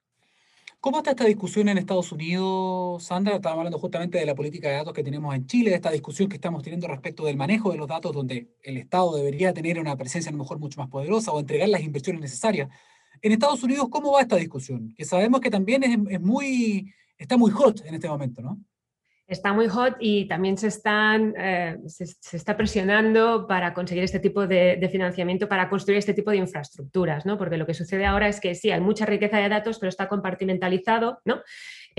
Speaker 2: ¿Cómo está esta discusión en Estados Unidos, Sandra? Estábamos hablando justamente de la política de datos que tenemos en Chile, de esta discusión que estamos teniendo respecto del manejo de los datos, donde el Estado debería tener una presencia a lo mejor mucho más poderosa o entregar las inversiones necesarias. En Estados Unidos, ¿cómo va esta discusión? Que sabemos que también es muy, está muy hot en este momento, ¿no?
Speaker 3: Está muy hot y también se, están, eh, se, está presionando para conseguir este tipo de, financiamiento, para construir este tipo de infraestructuras, ¿no? porque lo que sucede ahora es que sí, hay mucha riqueza de datos, pero está compartimentalizado ¿no?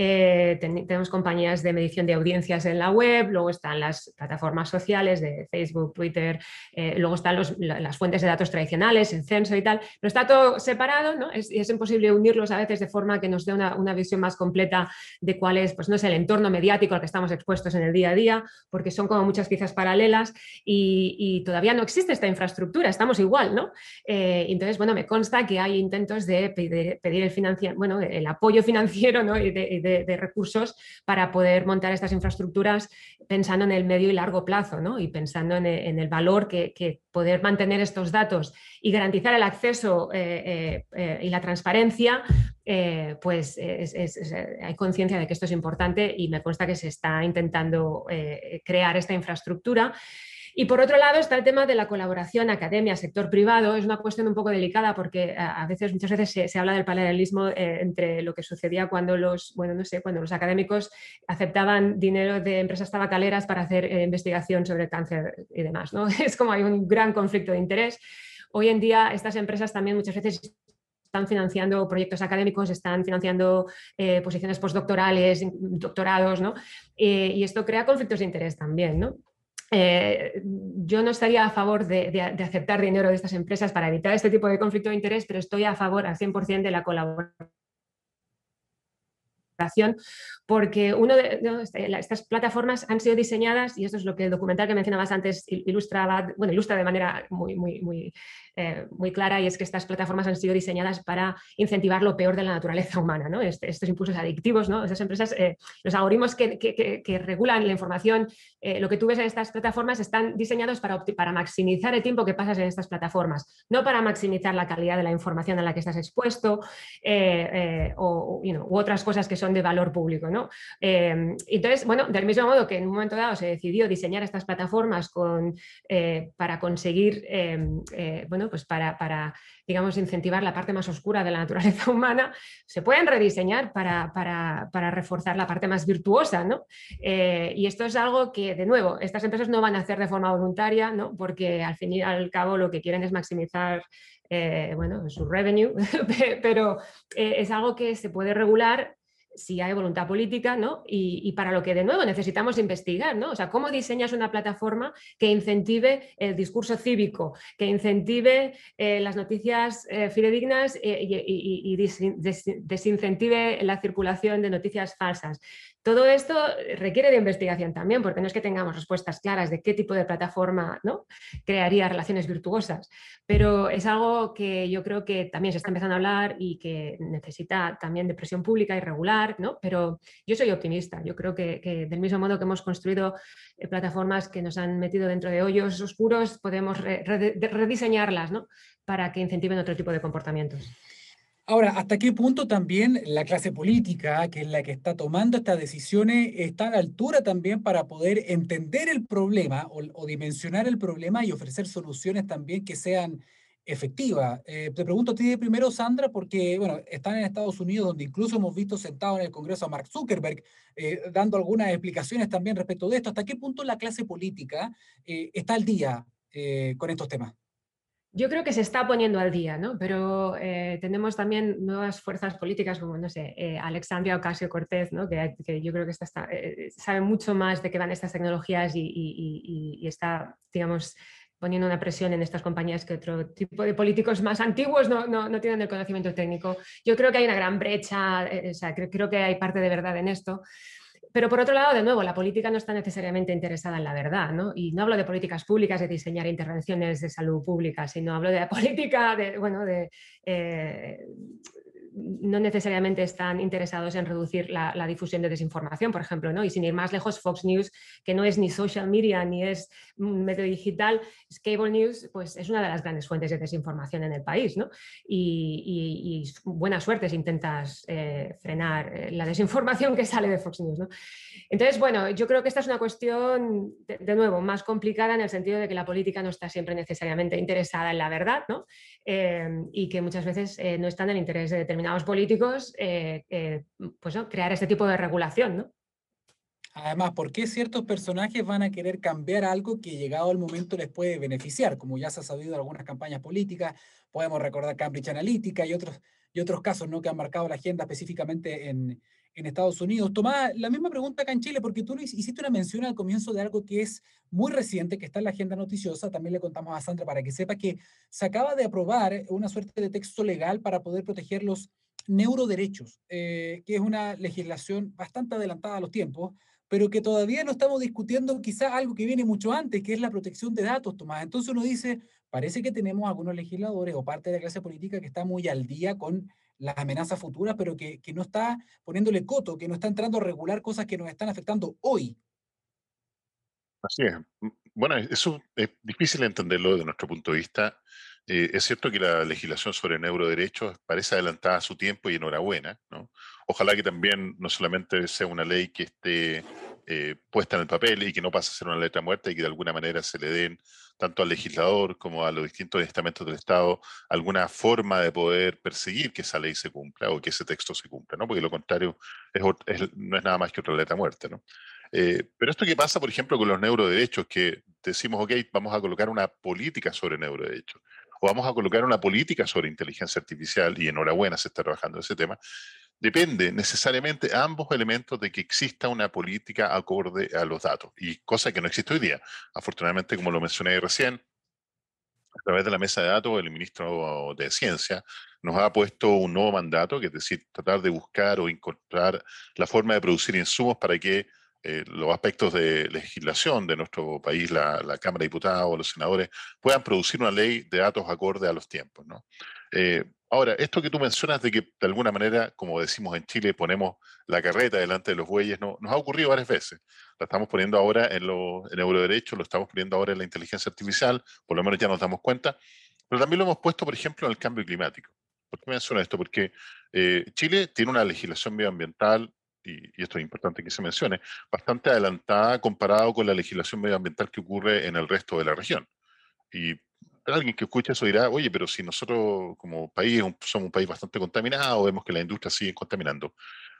Speaker 3: Eh, tenemos compañías de medición de audiencias en la web, luego están las plataformas sociales de Facebook, Twitter, eh, luego están las fuentes de datos tradicionales, el censo y tal, pero está todo separado ¿no? es, es imposible unirlos a veces de forma que nos dé una, visión más completa de cuál es, pues no es el entorno mediático al que estamos expuestos en el día a día, porque son como muchas quizás paralelas y, todavía no existe esta infraestructura, estamos igual, ¿no? Eh, entonces, bueno, me consta que hay intentos de pedir, el, bueno, el apoyo financiero ¿no? y de, recursos para poder montar estas infraestructuras pensando en el medio y largo plazo ¿no? y pensando en, el valor que, poder mantener estos datos y garantizar el acceso eh, eh, y la transparencia, pues hay conciencia de que esto es importante y me consta que se está intentando crear esta infraestructura. Y por otro lado está el tema de la colaboración academia-sector privado. Es una cuestión un poco delicada porque a veces, muchas veces se, habla del paralelismo eh, entre lo que sucedía cuando los, bueno, no sé, cuando los académicos aceptaban dinero de empresas tabacaleras para hacer eh, investigación sobre cáncer y demás. ¿no? Es como hay un gran conflicto de interés. Hoy en día estas empresas también muchas veces están financiando proyectos académicos, están financiando eh, posiciones postdoctorales, doctorados, ¿no? y esto crea conflictos de interés también, ¿no? Eh, yo no estaría a favor de, aceptar dinero de estas empresas para evitar este tipo de conflicto de interés, pero estoy a favor al 100% de la colaboración porque uno de, este, estas plataformas han sido diseñadas, y esto es lo que el documental que mencionabas antes ilustraba, bueno, ilustra de manera muy, muy, muy, eh, muy clara, y es que estas plataformas han sido diseñadas para incentivar lo peor de la naturaleza humana, ¿no? Este, estos impulsos adictivos, ¿no? Esas empresas, eh, los algoritmos que, regulan la información, eh, lo que tú ves en estas plataformas están diseñados para, para maximizar el tiempo que pasas en estas plataformas, no para maximizar la calidad de la información a la que estás expuesto o, u otras cosas que son de valor público, ¿no? Em, entonces, bueno, del mismo modo que en un momento dado se decidió diseñar estas plataformas eh, para conseguir, em, eh, bueno, pues para, digamos, incentivar la parte más oscura de la naturaleza humana, se pueden rediseñar para reforzar la parte más virtuosa, ¿no? Eh, y esto es algo que, de nuevo, estas empresas no van a hacer de forma voluntaria, ¿no? Porque al fin y al cabo lo que quieren es maximizar bueno, su revenue, pero es algo que se puede regular si hay voluntad política, ¿no? Y, para lo que de nuevo necesitamos investigar, ¿no? O sea, cómo diseñas una plataforma que incentive el discurso cívico, que incentive eh, las noticias eh, fidedignas eh, y, desincentive la circulación de noticias falsas. Todo esto requiere de investigación también, porque no es que tengamos respuestas claras de qué tipo de plataforma ¿no? crearía relaciones virtuosas, pero es algo que yo creo que también se está empezando a hablar y que necesita también de presión pública y regular, ¿no? pero yo soy optimista, yo creo que, del mismo modo que hemos construido eh, plataformas que nos han metido dentro de hoyos oscuros, podemos rediseñarlas ¿no? para que incentiven otro tipo de comportamientos.
Speaker 2: Ahora, ¿hasta qué punto también la clase política, que es la que está tomando estas decisiones, está a la altura también para poder entender el problema o, dimensionar el problema y ofrecer soluciones también que sean efectivas? Eh, te pregunto a ti primero, Sandra, porque bueno, están en Estados Unidos, donde incluso hemos visto sentado en el Congreso a Mark Zuckerberg eh, dando algunas explicaciones también respecto de esto. ¿Hasta qué punto la clase política eh, está al día con estos temas?
Speaker 3: Yo creo que se está poniendo al día, ¿no? pero eh, tenemos también nuevas fuerzas políticas como, no sé, eh, Alexandria Ocasio Cortez, ¿no? que, yo creo que está, eh, sabe mucho más de qué van estas tecnologías y, está, digamos, poniendo una presión en estas compañías que otro tipo de políticos más antiguos no, no, tienen el conocimiento técnico. Yo creo que hay una gran brecha, o sea, creo que hay parte de verdad en esto pero por otro lado, de nuevo, la política no está necesariamente interesada en la verdad, ¿no? Y no hablo de políticas públicas, de diseñar intervenciones de salud pública, sino hablo de la política, de, bueno, de, eh, no necesariamente están interesados en reducir la, difusión de desinformación, por ejemplo, ¿no? Y sin ir más lejos, Fox News, que no es ni social media ni es medio digital, es cable news, pues es una de las grandes fuentes de desinformación en el país, ¿no? Y, buena suerte si intentas eh, frenar eh, la desinformación que sale de Fox News, ¿no? Entonces, bueno, yo creo que esta es una cuestión, de, nuevo, más complicada en el sentido de que la política no está siempre necesariamente interesada en la verdad, ¿no? Eh, y que muchas veces no está en el interés de determinados políticos eh, eh, pues, crear este tipo de regulación. ¿no?
Speaker 2: Además, ¿por qué ciertos personajes van a querer cambiar algo que llegado el momento les puede beneficiar? Como ya se ha sabido en algunas campañas políticas, podemos recordar Cambridge Analytica y otros, y otros casos ¿no? que han marcado la agenda específicamente en, en Estados Unidos. Tomás, la misma pregunta acá en Chile, porque tú hiciste una mención al comienzo de algo que es muy reciente, que está en la agenda noticiosa. También le contamos a Sandra para que sepa que se acaba de aprobar una suerte de texto legal para poder proteger los neuroderechos, eh, que es una legislación bastante adelantada a los tiempos, pero que todavía no estamos discutiendo quizá algo que viene mucho antes, que es la protección de datos, Tomás. Entonces uno dice, parece que tenemos algunos legisladores o parte de la clase política que está muy al día con las amenazas futuras, pero que, que, no está poniéndole coto, que no está entrando a regular cosas que nos están afectando hoy.
Speaker 4: Así es. Bueno, eso es difícil entenderlo desde nuestro punto de vista. Eh, es cierto que la legislación sobre neuroderechos parece adelantada a su tiempo y enhorabuena. ¿no? Ojalá que también no solamente sea una ley que esté eh, puesta en el papel y que no pase a ser una letra muerta y que de alguna manera se le den tanto al legislador como a los distintos estamentos del Estado alguna forma de poder perseguir que esa ley se cumpla o que ese texto se cumpla, ¿no? porque lo contrario no es nada más que otra letra muerta. ¿no? Eh, pero esto que pasa, por ejemplo, con los neuroderechos, que decimos, ok, vamos a colocar una política sobre neuroderechos, o vamos a colocar una política sobre inteligencia artificial, y enhorabuena se está trabajando ese tema, depende necesariamente ambos elementos de que exista una política acorde a los datos, y cosa que no existe hoy día. Afortunadamente, como lo mencioné recién, a través de la mesa de datos, el ministro de Ciencia nos ha puesto un nuevo mandato, que es decir, tratar de buscar o encontrar la forma de producir insumos para que eh, los aspectos de legislación de nuestro país, la, Cámara de Diputados los senadores, puedan producir una ley de datos acorde a los tiempos. ¿no? Eh, ahora, esto que tú mencionas de que de alguna manera, como decimos en Chile, ponemos la carreta delante de los bueyes, no, nos ha ocurrido varias veces. La estamos poniendo ahora en, lo, en Euroderecho, lo estamos poniendo ahora en la inteligencia artificial, por lo menos ya nos damos cuenta, pero también lo hemos puesto, por ejemplo, en el cambio climático. ¿Por qué menciono esto? Porque eh, Chile tiene una legislación medioambiental y, esto es importante que se mencione, bastante adelantada comparado con la legislación medioambiental que ocurre en el resto de la región. Y alguien que escuche eso dirá, oye, pero si nosotros como país somos un país bastante contaminado, vemos que la industria sigue contaminando.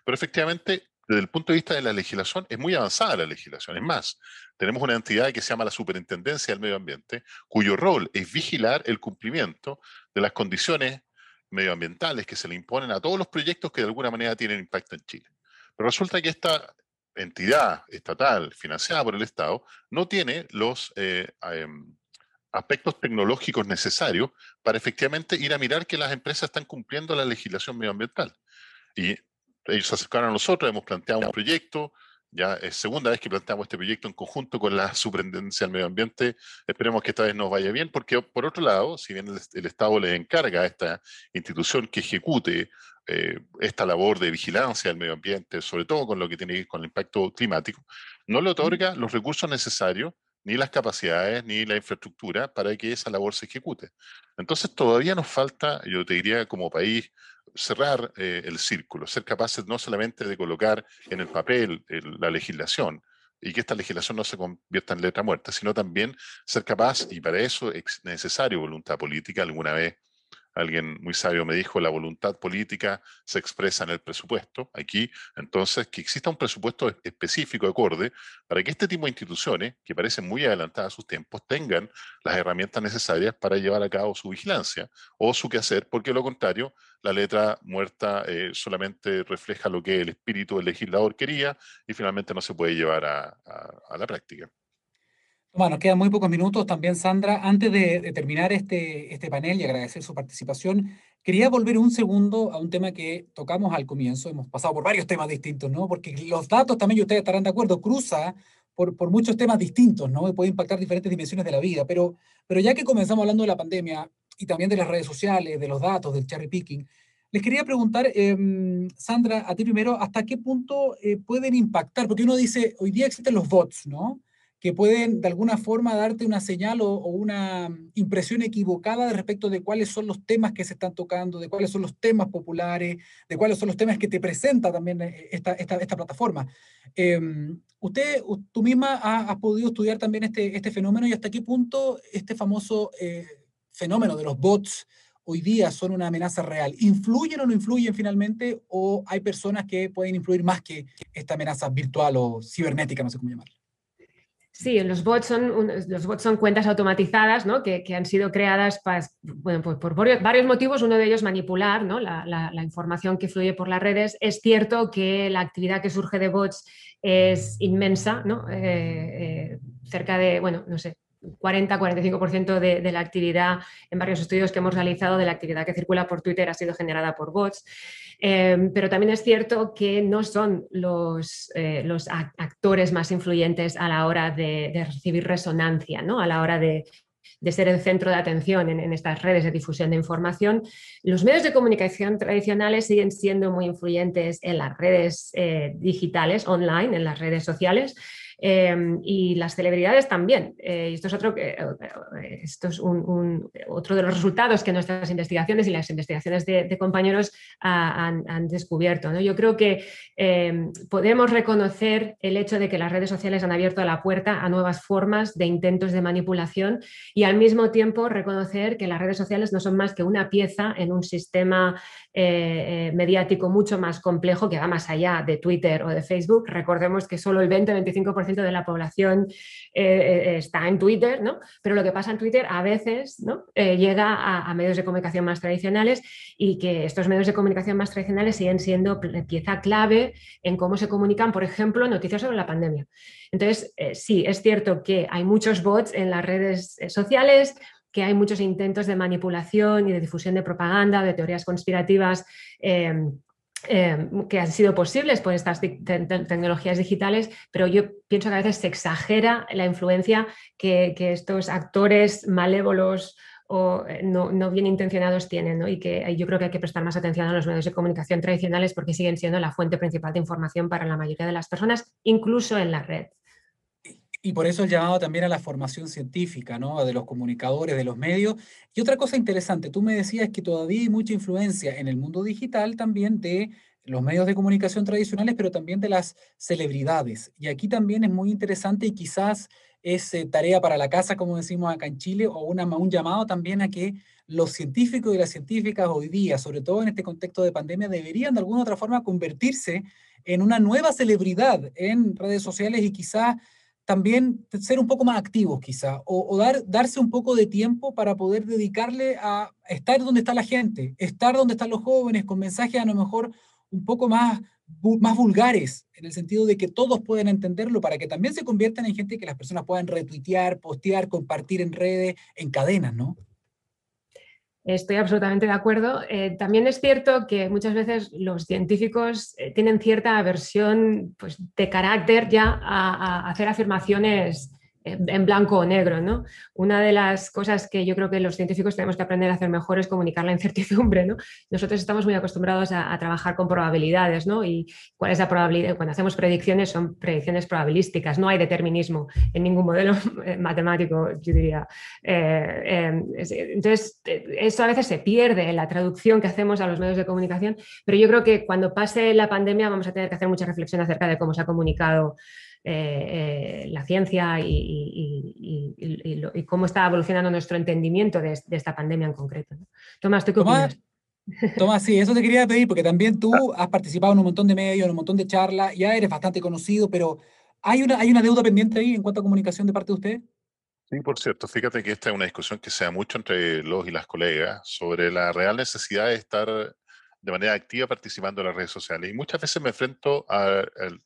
Speaker 4: Pero efectivamente, desde el punto de vista de la legislación, es muy avanzada la legislación. Es más, tenemos una entidad que se llama la Superintendencia del Medio Ambiente, cuyo rol es vigilar el cumplimiento de las condiciones medioambientales que se le imponen a todos los proyectos que de alguna manera tienen impacto en Chile. Pero resulta que esta entidad estatal financiada por el Estado no tiene los eh, em, aspectos tecnológicos necesarios para efectivamente ir a mirar que las empresas están cumpliendo la legislación medioambiental. Y ellos se acercaron a nosotros, hemos planteado un proyecto, ya es segunda vez que planteamos este proyecto en conjunto con la Superintendencia del Medio Ambiente. Esperemos que esta vez nos vaya bien, porque por otro lado, si bien el, Estado le encarga a esta institución que ejecute eh, esta labor de vigilancia del medio ambiente, sobre todo con lo que tiene que ver con el impacto climático, no le otorga los recursos necesarios, ni las capacidades, ni la infraestructura para que esa labor se ejecute. Entonces todavía nos falta, yo te diría como país, cerrar eh, el círculo, ser capaces no solamente de colocar en el papel la legislación y que esta legislación no se convierta en letra muerta, sino también ser capaz, y para eso es necesario voluntad política, alguna vez alguien muy sabio me dijo, la voluntad política se expresa en el presupuesto. Aquí, entonces, que exista un presupuesto específico, acorde, para que este tipo de instituciones, que parecen muy adelantadas a sus tiempos, tengan las herramientas necesarias para llevar a cabo su vigilancia o su quehacer, porque lo contrario, la letra muerta eh, solamente refleja lo que el espíritu del legislador quería y finalmente no se puede llevar a la práctica.
Speaker 2: Bueno, quedan muy pocos minutos también, Sandra. Antes de, terminar este, este panel y agradecer su participación, quería volver un segundo a un tema que tocamos al comienzo. Hemos pasado por varios temas distintos, ¿no? Porque los datos también, y ustedes estarán de acuerdo, cruza por, por muchos temas distintos, ¿no? Y puede impactar diferentes dimensiones de la vida. Pero, pero ya que comenzamos hablando de la pandemia y también de las redes sociales, de los datos, del cherry picking, les quería preguntar, em, Sandra, a ti primero, ¿hasta qué punto eh, pueden impactar? Porque uno dice, hoy día existen los bots, ¿no? Que pueden de alguna forma darte una señal o, una impresión equivocada respecto de cuáles son los temas que se están tocando, de cuáles son los temas populares, de cuáles son los temas que te presenta también eh, esta, esta, esta plataforma. Em, usted, tú misma has, podido estudiar también este, este fenómeno y hasta qué punto este famoso eh, fenómeno de los bots hoy día son una amenaza real. ¿Influyen o no influyen finalmente o hay personas que pueden influir más que esta amenaza virtual o cibernética, no sé cómo llamarla?
Speaker 3: Sí, los bots son, bots son cuentas automatizadas ¿no? que, han sido creadas bueno, pues por varios motivos. Uno de ellos manipular ¿no? la, información que fluye por las redes. Es cierto que la actividad que surge de bots es inmensa, ¿no? Eh, eh, cerca de, bueno, no sé, 40-45% de, la actividad en varios estudios que hemos realizado de la actividad que circula por Twitter ha sido generada por bots. Em, pero también es cierto que no son los, eh, actores más influyentes a la hora de, recibir resonancia, ¿no? a la hora de, de ser el centro de atención en, estas redes de difusión de información, los medios de comunicación tradicionales siguen siendo muy influyentes en las redes eh, digitales, online, en las redes sociales, Em, y las celebridades también. Eh, esto es, otro, eh, esto es otro de los resultados que nuestras investigaciones y las investigaciones de, compañeros han, descubierto. ¿no? Yo creo que em, podemos reconocer el hecho de que las redes sociales han abierto la puerta a nuevas formas de intentos de manipulación y al mismo tiempo reconocer que las redes sociales no son más que una pieza en un sistema eh, mediático mucho más complejo que va más allá de Twitter o de Facebook. Recordemos que solo el 20-25% de la población eh, eh, está en Twitter, ¿no? Pero lo que pasa en Twitter a veces ¿no? Eh, llega a, medios de comunicación más tradicionales y que estos medios de comunicación más tradicionales siguen siendo pieza clave en cómo se comunican, por ejemplo, noticias sobre la pandemia. Entonces, sí, es cierto que hay muchos bots en las redes sociales, que hay muchos intentos de manipulación y de difusión de propaganda, de teorías conspirativas eh, que han sido posibles por estas tecnologías digitales, pero yo pienso que a veces se exagera la influencia que, estos actores malévolos o eh, no, bien intencionados tienen, y que yo creo que hay que prestar más atención a los medios de comunicación tradicionales porque siguen siendo la fuente principal de información para la mayoría de las personas, incluso en la red.
Speaker 2: Y por eso el llamado también a la formación científica, ¿no? De los comunicadores, de los medios. Y otra cosa interesante, tú me decías que todavía hay mucha influencia en el mundo digital también de los medios de comunicación tradicionales, pero también de las celebridades. Y aquí también es muy interesante y quizás es eh, tarea para la casa, como decimos acá en Chile, o un llamado también a que los científicos y las científicas hoy día, sobre todo en este contexto de pandemia, deberían de alguna otra forma convertirse en una nueva celebridad en redes sociales y quizás también ser un poco más activos quizá, o, dar, darse un poco de tiempo para poder dedicarle a estar donde está la gente, estar donde están los jóvenes, con mensajes a lo mejor un poco más, más vulgares, en el sentido de que todos pueden entenderlo, para que también se conviertan en gente que las personas puedan retuitear, postear, compartir en redes, en cadenas, ¿no?
Speaker 3: Estoy absolutamente de acuerdo. Eh, también es cierto que muchas veces los científicos eh, tienen cierta aversión pues, de carácter ya a hacer afirmaciones en blanco o negro. ¿no? Una de las cosas que yo creo que los científicos tenemos que aprender a hacer mejor es comunicar la incertidumbre. ¿no? Nosotros estamos muy acostumbrados a, trabajar con probabilidades ¿no? y cuál es la probabilidad. Cuando hacemos predicciones son predicciones probabilísticas, no hay determinismo en ningún modelo matemático, yo diría. Eh, em, entonces, eso a veces se pierde en la traducción que hacemos a los medios de comunicación, pero yo creo que cuando pase la pandemia vamos a tener que hacer mucha reflexión acerca de cómo se ha comunicado eh, eh, la ciencia y, cómo está evolucionando nuestro entendimiento de, esta pandemia en concreto. Tomás, ¿tú qué
Speaker 2: Tomás, Tomás, sí, eso te quería pedir, porque también tú has participado en un montón de medios, en un montón de charlas, ya eres bastante conocido, pero ¿hay una, ¿hay una deuda pendiente ahí en cuanto a comunicación de parte de usted?
Speaker 4: Sí, por cierto, fíjate que esta es una discusión que se da mucho entre los y las colegas sobre la real necesidad de estar de manera activa participando en las redes sociales. Y muchas veces me enfrento al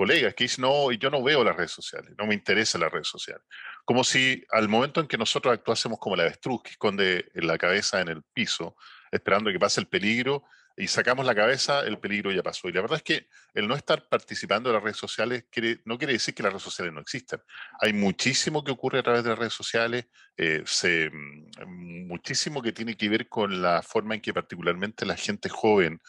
Speaker 4: colegas que dicen, no, yo no veo las redes sociales, no me interesan las redes sociales. Como si al momento en que nosotros actuásemos como la avestruz que esconde la cabeza en el piso, esperando que pase el peligro, y sacamos la cabeza, el peligro ya pasó. Y la verdad es que el no estar participando en las redes sociales no quiere decir que las redes sociales no existan. Hay muchísimo que ocurre a través de las redes sociales, eh, mm, muchísimo que tiene que ver con la forma en que particularmente la gente joven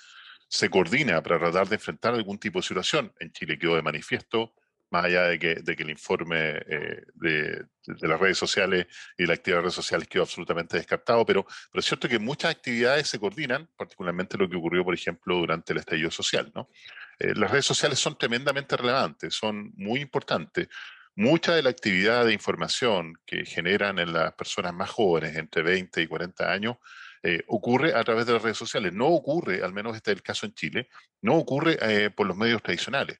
Speaker 4: se coordina para tratar de enfrentar algún tipo de situación. En Chile quedó de manifiesto, más allá de que, de que el informe eh, de, las redes sociales y la actividad de redes sociales quedó absolutamente descartado, pero, es cierto que muchas actividades se coordinan, particularmente lo que ocurrió, por ejemplo, durante el estallido social. ¿no? Eh, las redes sociales son tremendamente relevantes, son muy importantes. Mucha de la actividad de información que generan en las personas más jóvenes, entre 20 y 40 años, eh, ocurre a través de las redes sociales. No ocurre, al menos este es el caso en Chile, no ocurre eh, por los medios tradicionales.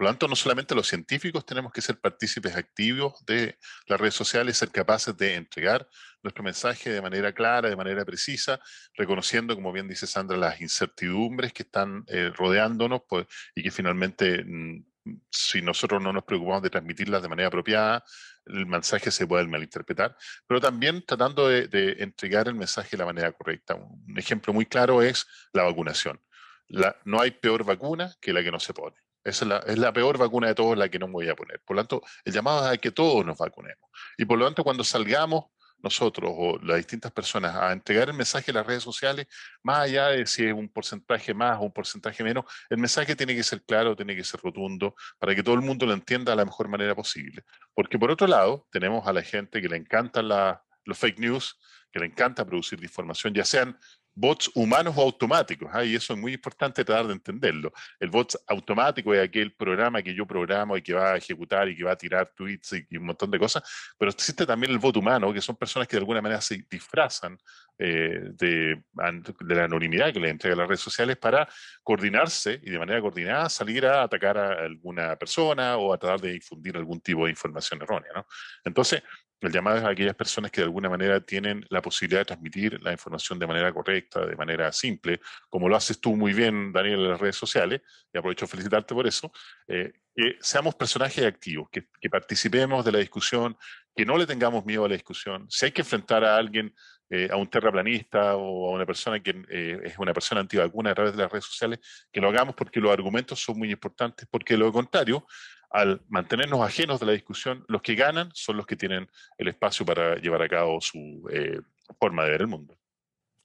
Speaker 4: Por lo tanto, no solamente los científicos tenemos que ser partícipes activos de las redes sociales, ser capaces de entregar nuestro mensaje de manera clara, de manera precisa, reconociendo, como bien dice Sandra, las incertidumbres que están eh, rodeándonos pues, y que finalmente mm, si nosotros no nos preocupamos de transmitirlas de manera apropiada, el mensaje se puede malinterpretar, pero también tratando de, entregar el mensaje de la manera correcta. Un ejemplo muy claro es la vacunación. no hay peor vacuna que la que no se pone. Es la, peor vacuna de todos la que no voy a poner. Por lo tanto, el llamado es a que todos nos vacunemos. Y por lo tanto, cuando salgamos nosotros o las distintas personas a entregar el mensaje en las redes sociales, más allá de si es un porcentaje más o un porcentaje menos, el mensaje tiene que ser claro, tiene que ser rotundo, para que todo el mundo lo entienda de la mejor manera posible. Porque por otro lado, tenemos a la gente que le encantan los fake news, que le encanta producir información, ya sean bots humanos o automáticos, ¿ah? y eso es muy importante tratar de entenderlo. El bot automático es aquel programa que yo programo y que va a ejecutar y que va a tirar tweets y, un montón de cosas, pero existe también el bot humano, que son personas que de alguna manera se disfrazan eh, de, de, la anonimidad que les entrega las redes sociales para coordinarse y de manera coordinada salir a atacar a alguna persona o a tratar de difundir algún tipo de información errónea. ¿no? Entonces, el llamado es a aquellas personas que de alguna manera tienen la posibilidad de transmitir la información de manera correcta, de manera simple, como lo haces tú muy bien, Daniel, en las redes sociales, y aprovecho a felicitarte por eso, eh, que seamos personajes activos, que, participemos de la discusión, que no le tengamos miedo a la discusión. Si hay que enfrentar a alguien, eh, a un terraplanista o a una persona que eh, es una persona antivacuna a través de las redes sociales, que lo hagamos porque los argumentos son muy importantes, porque lo contrario, al mantenernos ajenos de la discusión, los que ganan son los que tienen el espacio para llevar a cabo su eh, forma de ver el mundo.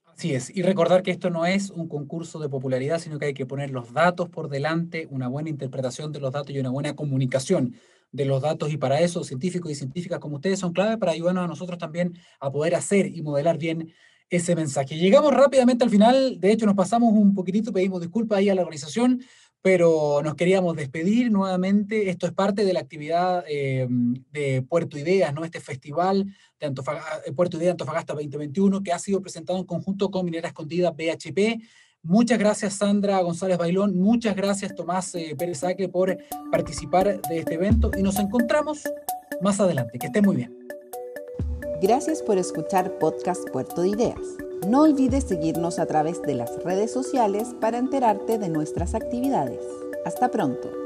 Speaker 2: Así es, y recordar que esto no es un concurso de popularidad, sino que hay que poner los datos por delante, una buena interpretación de los datos y una buena comunicación de los datos, y para eso científicos y científicas como ustedes son clave para ayudarnos a nosotros también a poder hacer y modelar bien ese mensaje. Llegamos rápidamente al final, de hecho nos pasamos un poquitito, pedimos disculpas ahí a la organización, pero nos queríamos despedir nuevamente. Esto es parte de la actividad eh, de Puerto Ideas, ¿no? este festival de eh, Puerto Ideas Antofagasta 2021 que ha sido presentado en conjunto con Minera Escondida BHP. Muchas gracias Sandra González Bailón, muchas gracias Tomás eh, Pérez Aque por participar de este evento y nos encontramos más adelante. Que estén muy bien.
Speaker 1: Gracias por escuchar Podcast Puerto de Ideas. No olvides seguirnos a través de las redes sociales para enterarte de nuestras actividades. Hasta pronto.